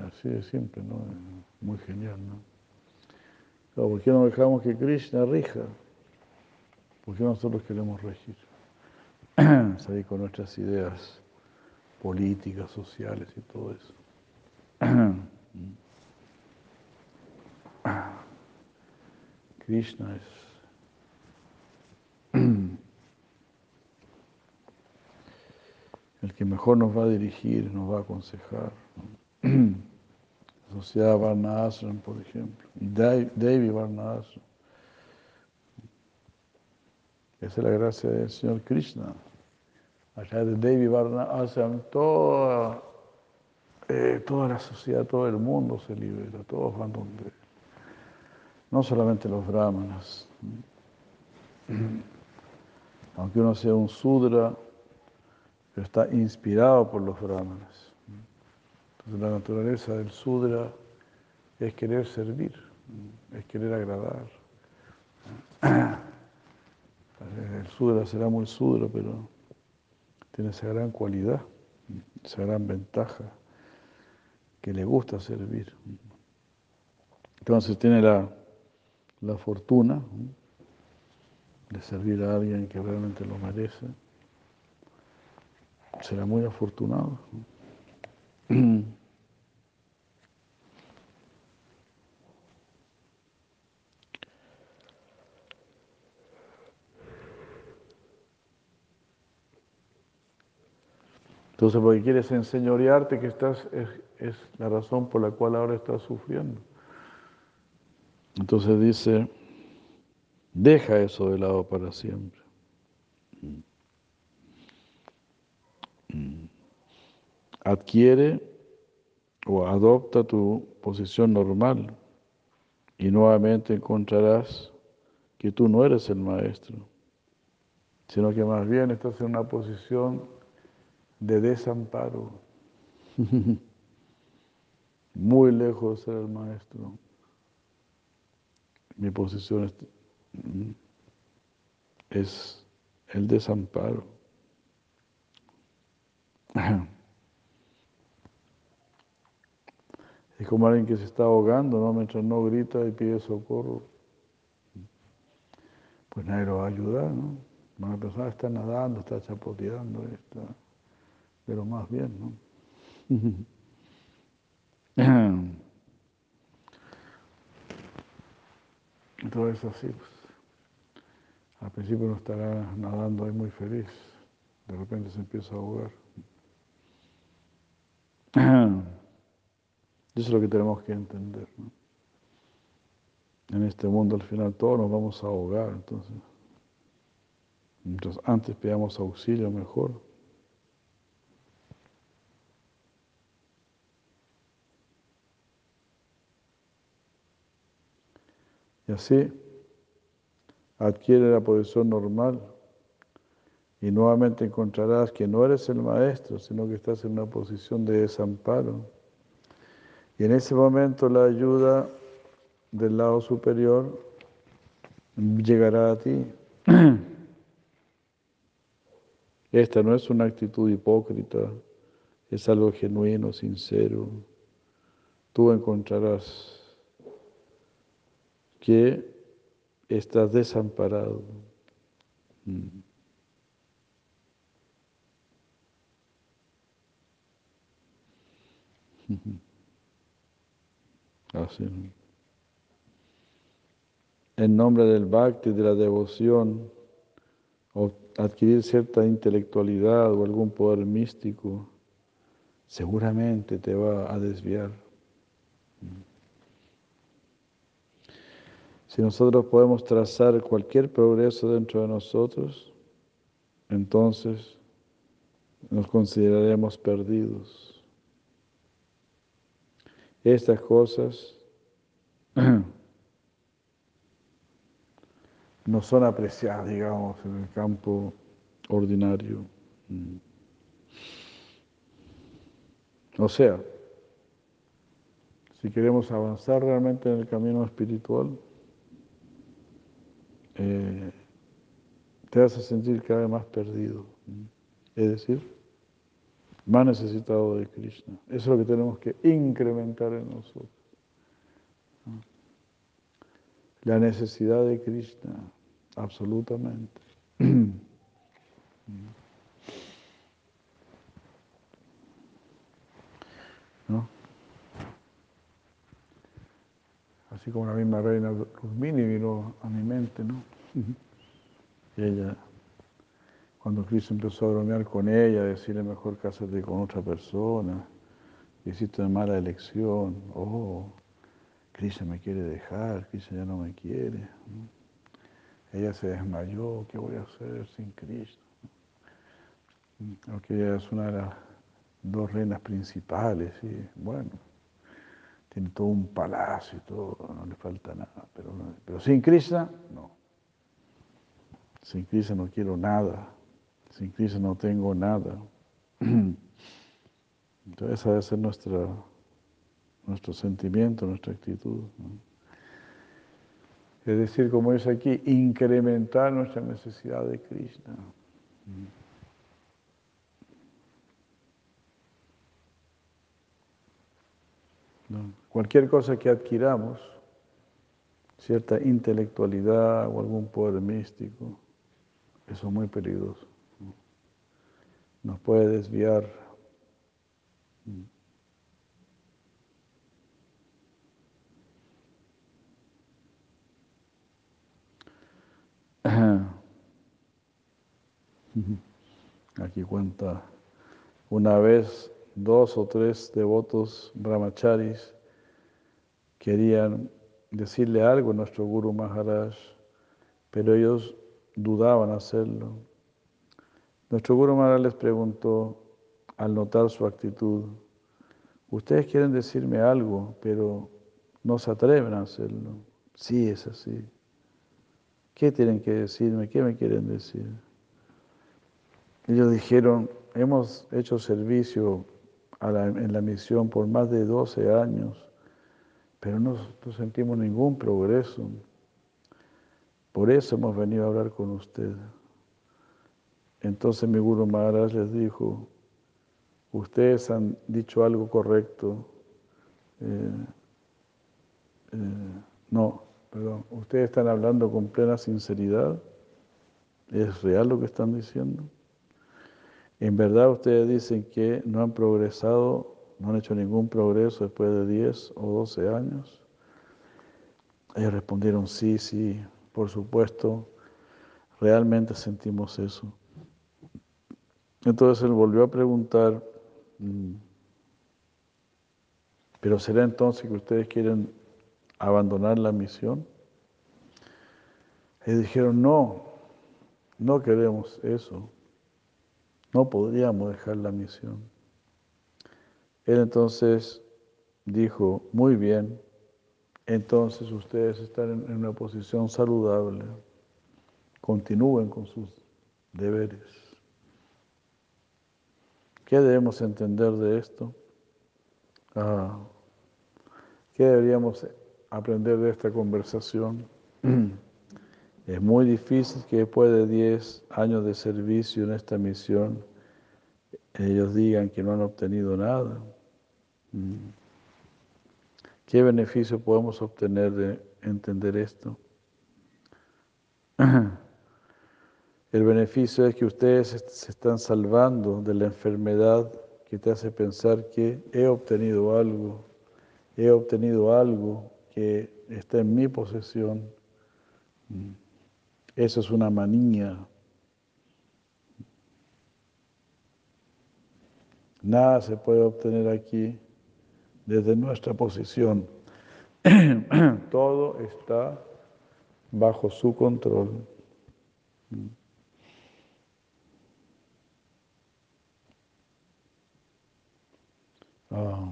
así de simple, ¿no? Muy genial, ¿no? ¿Por qué no dejamos que Krishna rija? ¿Por qué nosotros queremos regir? Salir con nuestras ideas políticas, sociales y todo eso. Krishna es el que mejor nos va a dirigir, nos va a aconsejar. Sociedad Varnasram, por ejemplo, y Devi Varnasram. Esa es la gracia del Señor Krishna. Allá de Devi Varnasram, toda, eh, toda la sociedad, todo el mundo se libera, todos van donde. No solamente los brahmanas. Aunque uno sea un sudra, pero está inspirado por los brahmanas. Entonces la naturaleza del sudra es querer servir, es querer agradar. El sudra será muy sudra, pero tiene esa gran cualidad, esa gran ventaja, que le gusta servir. Entonces tiene la, la fortuna de servir a alguien que realmente lo merece será muy afortunado. Entonces, porque quieres enseñorearte que estás, es, la razón por la cual ahora estás sufriendo. Entonces dice, deja eso de lado para siempre. Adquiere o adopta tu posición normal y nuevamente encontrarás que tú no eres el maestro, sino que más bien estás en una posición de desamparo, muy lejos de ser el maestro. Mi posición es, es el desamparo. Es como alguien que se está ahogando, ¿no? Mientras no grita y pide socorro. Pues nadie lo va a ayudar, ¿no? Una persona está nadando, está chapoteando, está, pero más bien, ¿no? Entonces así, pues, al principio uno estará nadando ahí muy feliz, de repente se empieza a ahogar. Eso es lo que tenemos que entender. En este mundo al final todos nos vamos a ahogar, entonces. Mientras antes pidamos auxilio, mejor. Y así adquiere la posición normal y nuevamente encontrarás que no eres el maestro, sino que estás en una posición de desamparo. Y en ese momento la ayuda del lado superior llegará a ti. Esta no es una actitud hipócrita, es algo genuino, sincero. Tú encontrarás que estás desamparado. Mm. Así. En nombre del bhakti, de la devoción, o adquirir cierta intelectualidad o algún poder místico, seguramente te va a desviar. Si nosotros podemos trazar cualquier progreso dentro de nosotros, entonces nos consideraremos perdidos. Estas cosas no son apreciadas, digamos, en el campo ordinario. O sea, si queremos avanzar realmente en el camino espiritual, eh, te a sentir cada vez más perdido. Es decir, más necesitado de Krishna. Eso es lo que tenemos que incrementar en nosotros. La necesidad de Krishna, absolutamente. ¿No? Así como la misma reina Rukmini vino a mi mente, ¿no? Y ella, cuando Cristo empezó a bromear con ella, decirle mejor cásate con otra persona, hiciste una mala elección, oh, Cristo me quiere dejar, Cristo ya no me quiere. Ella se desmayó, ¿qué voy a hacer sin Cristo? Porque ella es una de las dos reinas principales, y bueno, tiene todo un palacio y todo, no le falta nada, pero, pero sin Krishna, no. Sin Krishna no quiero nada, sin Krishna no tengo nada. Entonces esa debe ser nuestra, nuestro sentimiento, nuestra actitud. Es decir, como es aquí, incrementar nuestra necesidad de Krishna. Cualquier cosa que adquiramos, cierta intelectualidad o algún poder místico, eso es muy peligroso. Nos puede desviar. Aquí cuenta, una vez dos o tres devotos brahmacharis querían decirle algo a nuestro Guru Maharaj, pero ellos dudaban hacerlo. Nuestro Guru Maharaj les preguntó, al notar su actitud, ustedes quieren decirme algo, pero no se atreven a hacerlo. Sí, es así. ¿Qué tienen que decirme? ¿Qué me quieren decir? Ellos dijeron, hemos hecho servicio en la misión por más de 12 años, pero no, sentimos ningún progreso. Por eso hemos venido a hablar con usted. Entonces mi Guru Maharaj les dijo, ustedes han dicho algo correcto. Eh, eh, no, perdón, ustedes están hablando con plena sinceridad. ¿Es real lo que están diciendo? En verdad ustedes dicen que no han progresado, no han hecho ningún progreso después de 10 o 12 años. Ellos respondieron, sí, sí, por supuesto, realmente sentimos eso. Entonces él volvió a preguntar, mm, ¿pero será entonces que ustedes quieren abandonar la misión? Y dijeron, no, no queremos eso. No podríamos dejar la misión. Él entonces dijo, muy bien, entonces ustedes están en una posición saludable, continúen con sus deberes. ¿Qué debemos entender de esto? Ah, ¿Qué deberíamos aprender de esta conversación? Es muy difícil que después de 10 años de servicio en esta misión, ellos digan que no han obtenido nada. Mm. ¿Qué beneficio podemos obtener de entender esto? El beneficio es que ustedes se están salvando de la enfermedad que te hace pensar que he obtenido algo, he obtenido algo que está en mi posesión. Mm. Eso es una manía. Nada se puede obtener aquí desde nuestra posición. Todo está bajo su control. Ah,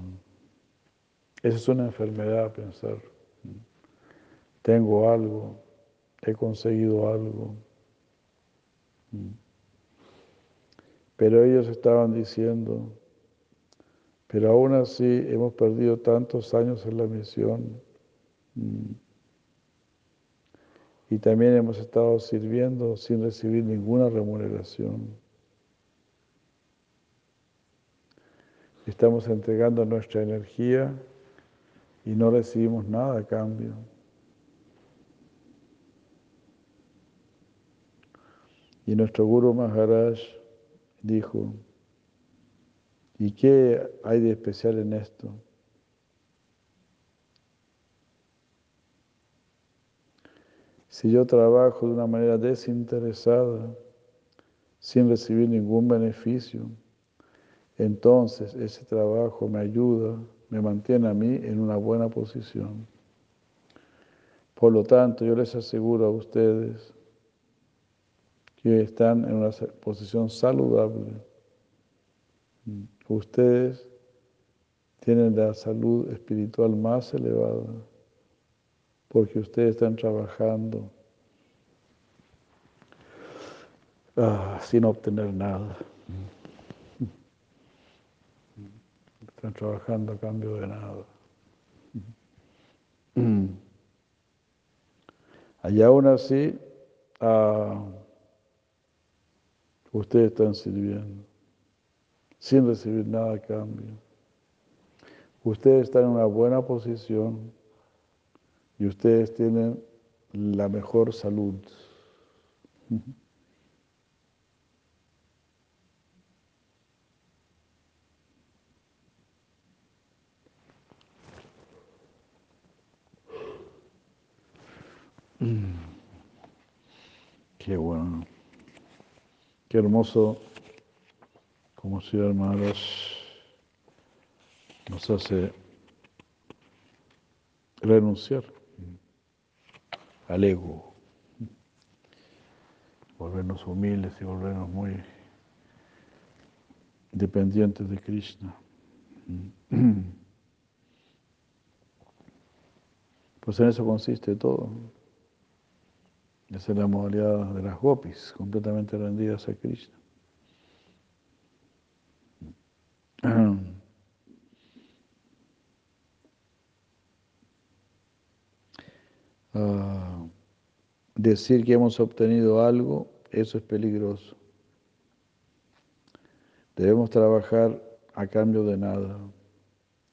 esa es una enfermedad pensar. tengo algo, he conseguido algo. Pero ellos estaban diciendo, pero aún así hemos perdido tantos años en la misión. Y también hemos estado sirviendo sin recibir ninguna remuneración. Estamos entregando nuestra energía y no recibimos nada a cambio. Y nuestro Guru Maharaj dijo, ¿y qué hay de especial en esto? Si yo trabajo de una manera desinteresada, sin recibir ningún beneficio, entonces ese trabajo me ayuda, me mantiene a mí en una buena posición. Por lo tanto, yo les aseguro a ustedes que están en una posición saludable. Ustedes tienen la salud espiritual más elevada porque ustedes están trabajando ah, sin obtener nada. Están trabajando a cambio de nada. Allá aún así, ah, ustedes están sirviendo sin recibir nada a cambio. Ustedes están en una buena posición y ustedes tienen la mejor salud. Qué bueno. Qué hermoso como si hermanos nos hace renunciar al ego, volvernos humildes y volvernos muy dependientes de Krishna. Pues en eso consiste todo. Esa es la modalidad de las gopis, completamente rendidas a Krishna. Ah, decir que hemos obtenido algo, eso es peligroso. Debemos trabajar a cambio de nada.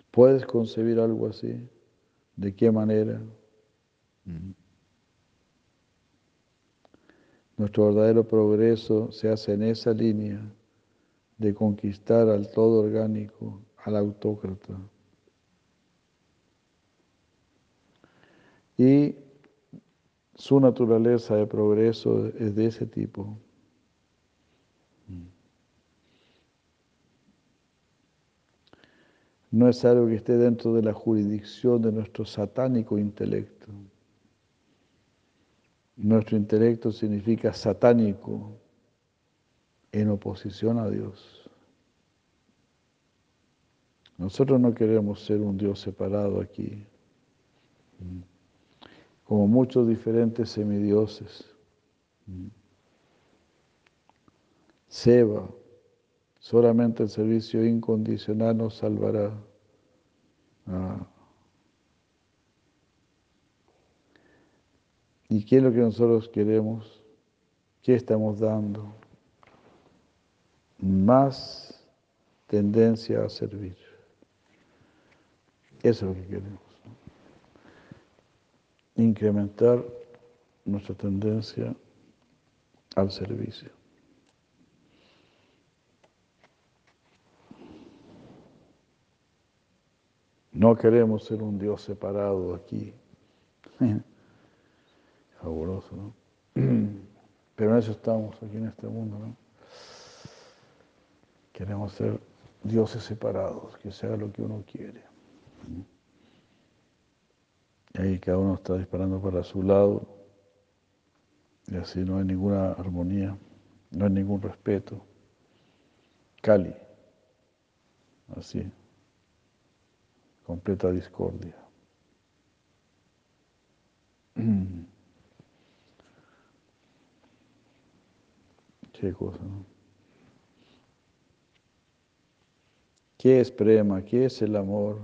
¿Puedes concebir algo así? ¿De qué manera? Nuestro verdadero progreso se hace en esa línea de conquistar al todo orgánico, al autócrata. Y su naturaleza de progreso es de ese tipo. No es algo que esté dentro de la jurisdicción de nuestro satánico intelecto. Nuestro intelecto significa satánico en oposición a Dios. Nosotros no queremos ser un Dios separado aquí como muchos diferentes semidioses. Seba, solamente el servicio incondicional nos salvará. Ah. ¿Y qué es lo que nosotros queremos? ¿Qué estamos dando? Más tendencia a servir. Eso es lo que queremos incrementar nuestra tendencia al servicio. No queremos ser un Dios separado aquí. Fabuloso, ¿no? Pero en eso estamos aquí en este mundo, ¿no? Queremos ser dioses separados, que sea lo que uno quiere. Y ahí cada uno está disparando para su lado. Y así no hay ninguna armonía, no hay ningún respeto. Cali. Así. Completa discordia. Qué cosa, ¿no? ¿Qué es prema? ¿Qué es el amor?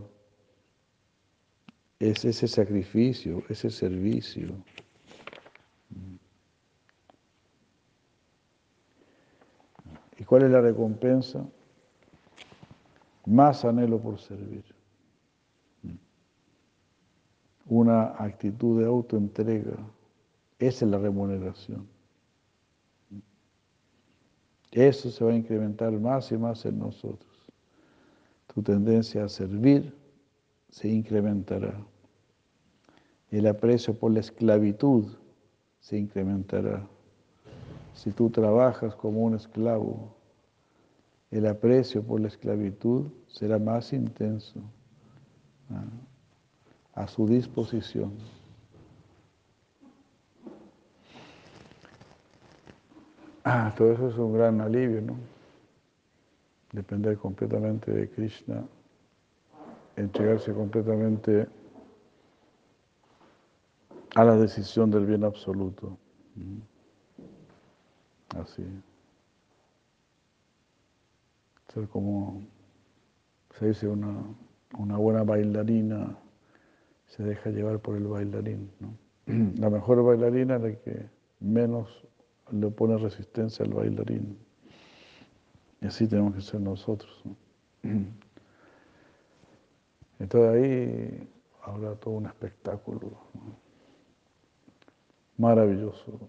Es ese sacrificio, ese servicio. ¿Y cuál es la recompensa? Más anhelo por servir. Una actitud de autoentrega. Esa es la remuneración. Eso se va a incrementar más y más en nosotros. Tu tendencia a servir se incrementará. El aprecio por la esclavitud se incrementará. Si tú trabajas como un esclavo, el aprecio por la esclavitud será más intenso a su disposición. Ah, todo eso es un gran alivio, ¿no? Depender completamente de Krishna, entregarse completamente a la decisión del bien absoluto. Así. Ser como, se dice, una, una buena bailarina se deja llevar por el bailarín. La mejor bailarina es la que menos le pone resistencia al bailarín. Y así tenemos que ser nosotros. Entonces ahí habrá todo un espectáculo maravilloso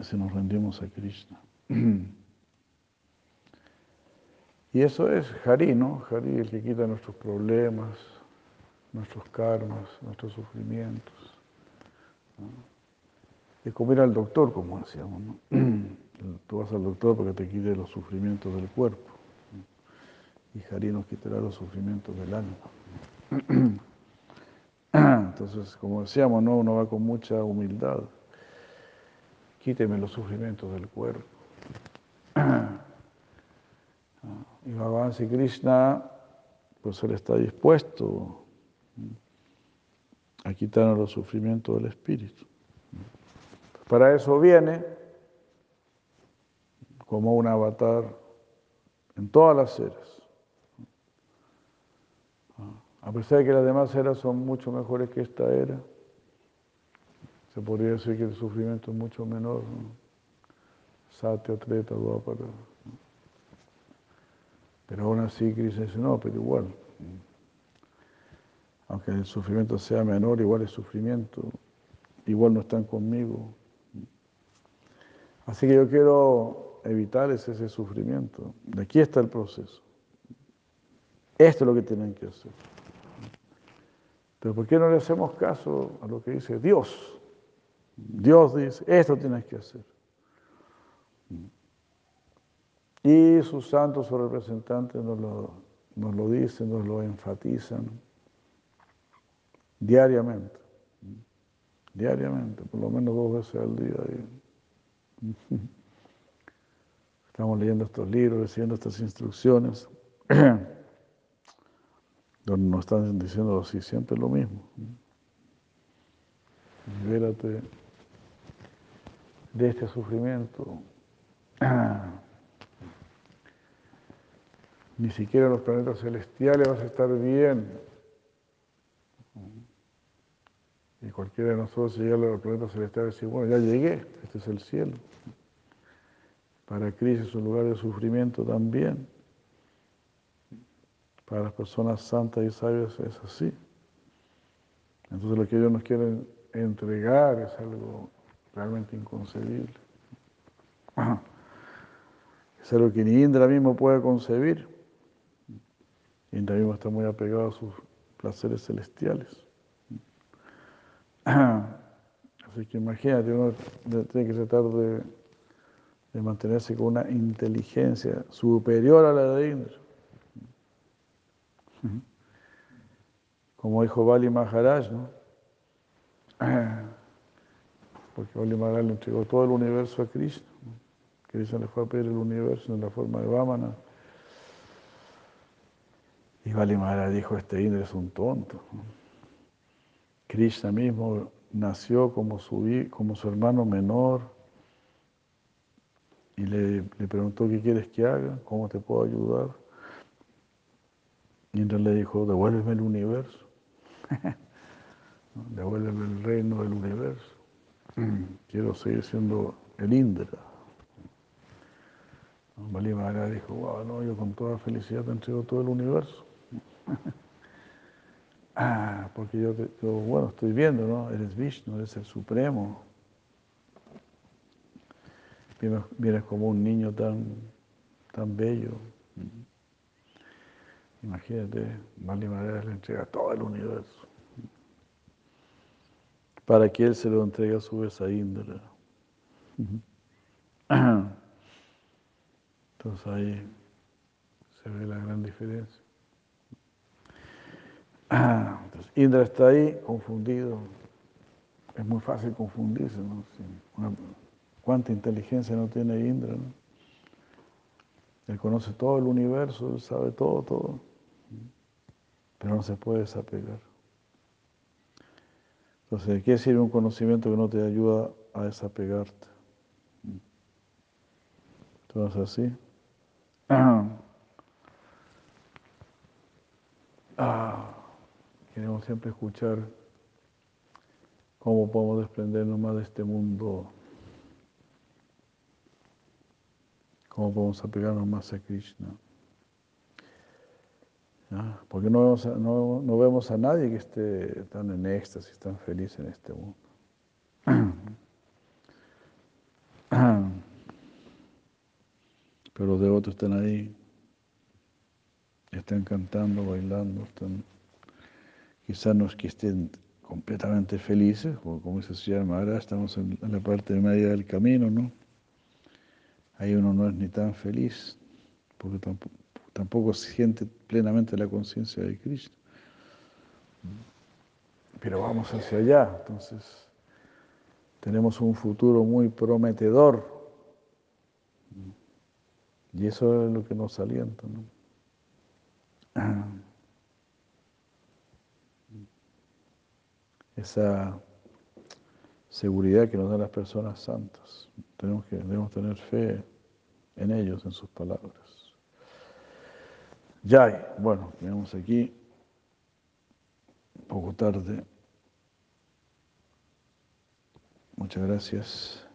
si nos rendimos a Krishna. Y eso es Hari, ¿no? Hari, el que quita nuestros problemas, nuestros karmas, nuestros sufrimientos. Es como ir al doctor, como decíamos, ¿no? Tú vas al doctor porque te quite los sufrimientos del cuerpo. Y Hari nos quitará los sufrimientos del alma. Entonces, como decíamos, ¿no? uno va con mucha humildad. Quíteme los sufrimientos del cuerpo. Y Bhagavan Sri Krishna, pues él está dispuesto a quitarnos los sufrimientos del espíritu. Para eso viene como un avatar en todas las eras. A pesar de que las demás eras son mucho mejores que esta era, se podría decir que el sufrimiento es mucho menor. ¿no? Satya, Treta, Dvapara. Pero aún así Krishna dice, no, pero igual, aunque el sufrimiento sea menor, igual es sufrimiento, igual no están conmigo. Así que yo quiero evitar ese, sufrimiento. De aquí está el proceso. Esto es lo que tienen que hacer. Pero ¿por qué no le hacemos caso a lo que dice Dios? Dios dice, esto tienes que hacer. Y sus santos, sus representantes nos lo, nos lo dicen, nos lo enfatizan diariamente. Diariamente, por lo menos dos veces al día. Estamos leyendo estos libros, recibiendo estas instrucciones, donde nos están diciendo así siempre lo mismo. Libérate de este sufrimiento. Ni siquiera los planetas celestiales vas a estar bien. Y cualquiera de nosotros llega a los planetas celestiales dice, bueno, ya llegué, este es el cielo. Para Cristo es un lugar de sufrimiento también. Para las personas santas y sabias es así. Entonces lo que ellos nos quieren entregar es algo realmente inconcebible. Es algo que ni Indra mismo puede concebir. Indra mismo está muy apegado a sus placeres celestiales. Así que imagínate, uno tiene que tratar de, de mantenerse con una inteligencia superior a la de Indra. Como dijo Bali Maharaj, ¿no? Porque Bali Maharaj le entregó todo el universo a Krishna. Krishna le fue a pedir el universo en la forma de Vamana. Y Bali Maharaj dijo, este Indra es un tonto. Krishna mismo nació como su, como su hermano menor y le, le preguntó qué quieres que haga, cómo te puedo ayudar. Y Indra le dijo, devuélveme el universo, devuélveme el reino del universo. Quiero seguir siendo el Indra. Maharaj dijo, wow, no, yo con toda felicidad te entrego todo el universo. ah, porque yo, te- yo, bueno, estoy viendo, ¿no? Eres Vishnu, eres el Supremo. Vienes, vienes como un niño tan, tan bello. Imagínate, Bali Maharaj le entrega todo el universo. Para que él se lo entregue a su vez a Indra. Entonces ahí se ve la gran diferencia. Entonces, Indra está ahí confundido. Es muy fácil confundirse, ¿no? Sí, una- ¿Cuánta inteligencia no tiene Indra? ¿no? Él conoce todo el universo, él sabe todo, todo. Pero no se puede desapegar. Entonces, ¿de qué sirve un conocimiento que no te ayuda a desapegarte? Entonces, así. Ah, queremos siempre escuchar cómo podemos desprendernos más de este mundo, cómo podemos apegarnos más a Krishna. ¿Ya? Porque no vemos, a, no, no vemos a nadie que esté tan en éxtasis, tan feliz en este mundo. Pero los devotos están ahí, están cantando, bailando, están, quizás no es que estén completamente felices, o como dice Sri Maharaj, estamos en, en la parte media del camino, ¿no? Ahí uno no es ni tan feliz, porque tampoco, siente plenamente la conciencia de Cristo. Pero vamos hacia allá, entonces tenemos un futuro muy prometedor. Y eso es lo que nos alienta. Esa seguridad que nos dan las personas santas. Tenemos que debemos tener fe en ellos, en sus palabras. Ya, bueno, tenemos aquí un poco tarde. Muchas gracias.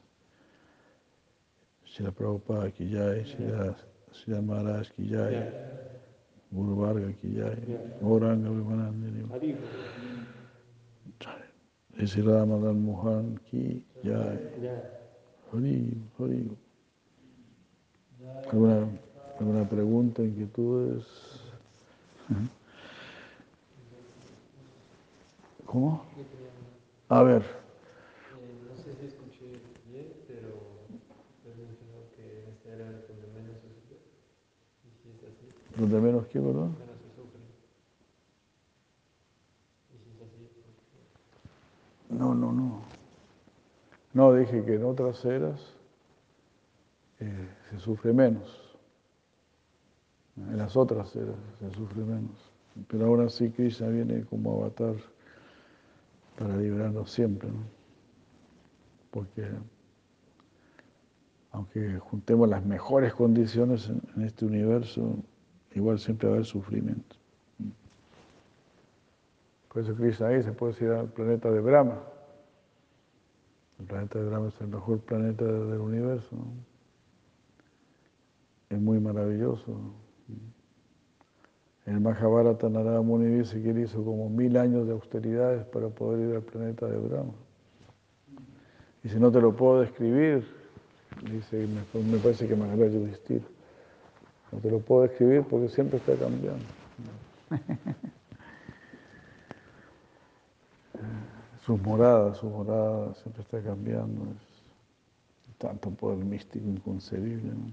Shila Prabhupada ki jai, Shila, Maharaj ki jai, Guru Varga ki jai, Gauranga Shri Ramadan Mohan ki jai, Ya. Hari, Hari. ¿Alguna, alguna pregunta, inquietudes? ¿Cómo? A ver. Eh, no sé si escuché bien, pero has mencionado que este era donde menos se. Y si es así, Donde menos que, ¿verdad? menos se sufre. Y si es así, ¿por qué? No, no, no. No, dije que en otras eras eh, se sufre menos. En las otras eras se sufre menos. Pero ahora sí Krishna viene como avatar para librarnos siempre, ¿no? Porque aunque juntemos las mejores condiciones en, en este universo, igual siempre va a haber sufrimiento. Por eso Krishna dice, puedes ir al planeta de Brahma. El planeta de Brahma es el mejor planeta del universo. Es muy maravilloso. El Mahabharata Narada Muni dice que él hizo como mil años de austeridades para poder ir al planeta de Brahma. Y si no te lo puedo describir, dice, me, me parece que Maharaj Yudhishthira, no te lo puedo describir porque siempre está cambiando. sus moradas, su morada siempre está cambiando. Es tanto poder místico inconcebible. ¿no?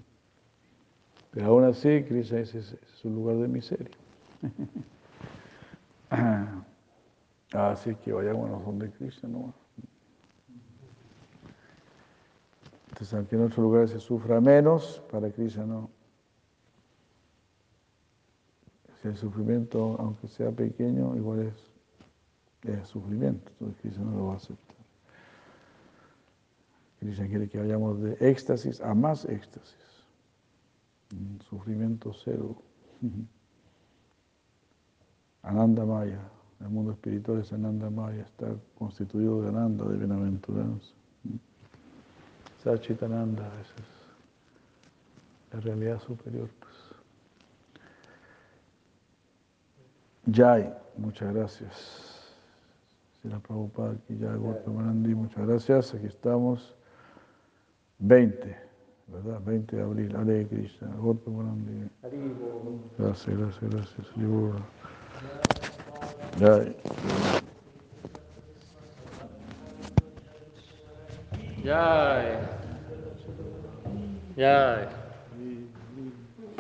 Pero aún así, Krishna dice, es, es un lugar de miseria. Así que vayámonos donde Krishna no. Entonces, aunque en otros lugares se sufra menos, para Krishna no. Si el sufrimiento, aunque sea pequeño, igual es es sufrimiento, entonces Krishna no lo va a aceptar. Krishna quiere que vayamos de éxtasis a más éxtasis. Sufrimiento cero. Ananda Maya, el mundo espiritual es Ananda Maya, está constituido de Ananda, de bienaventuranza. Sachitananda, esa es la realidad superior. Pues. Jai, muchas gracias. La Prabhupada aquí, Gorpamanandi, muchas gracias. Aquí estamos. 20, ¿verdad? 20 de abril. Hare Krishna. Gracias, gracias, gracias. Jai. Jai. Jai.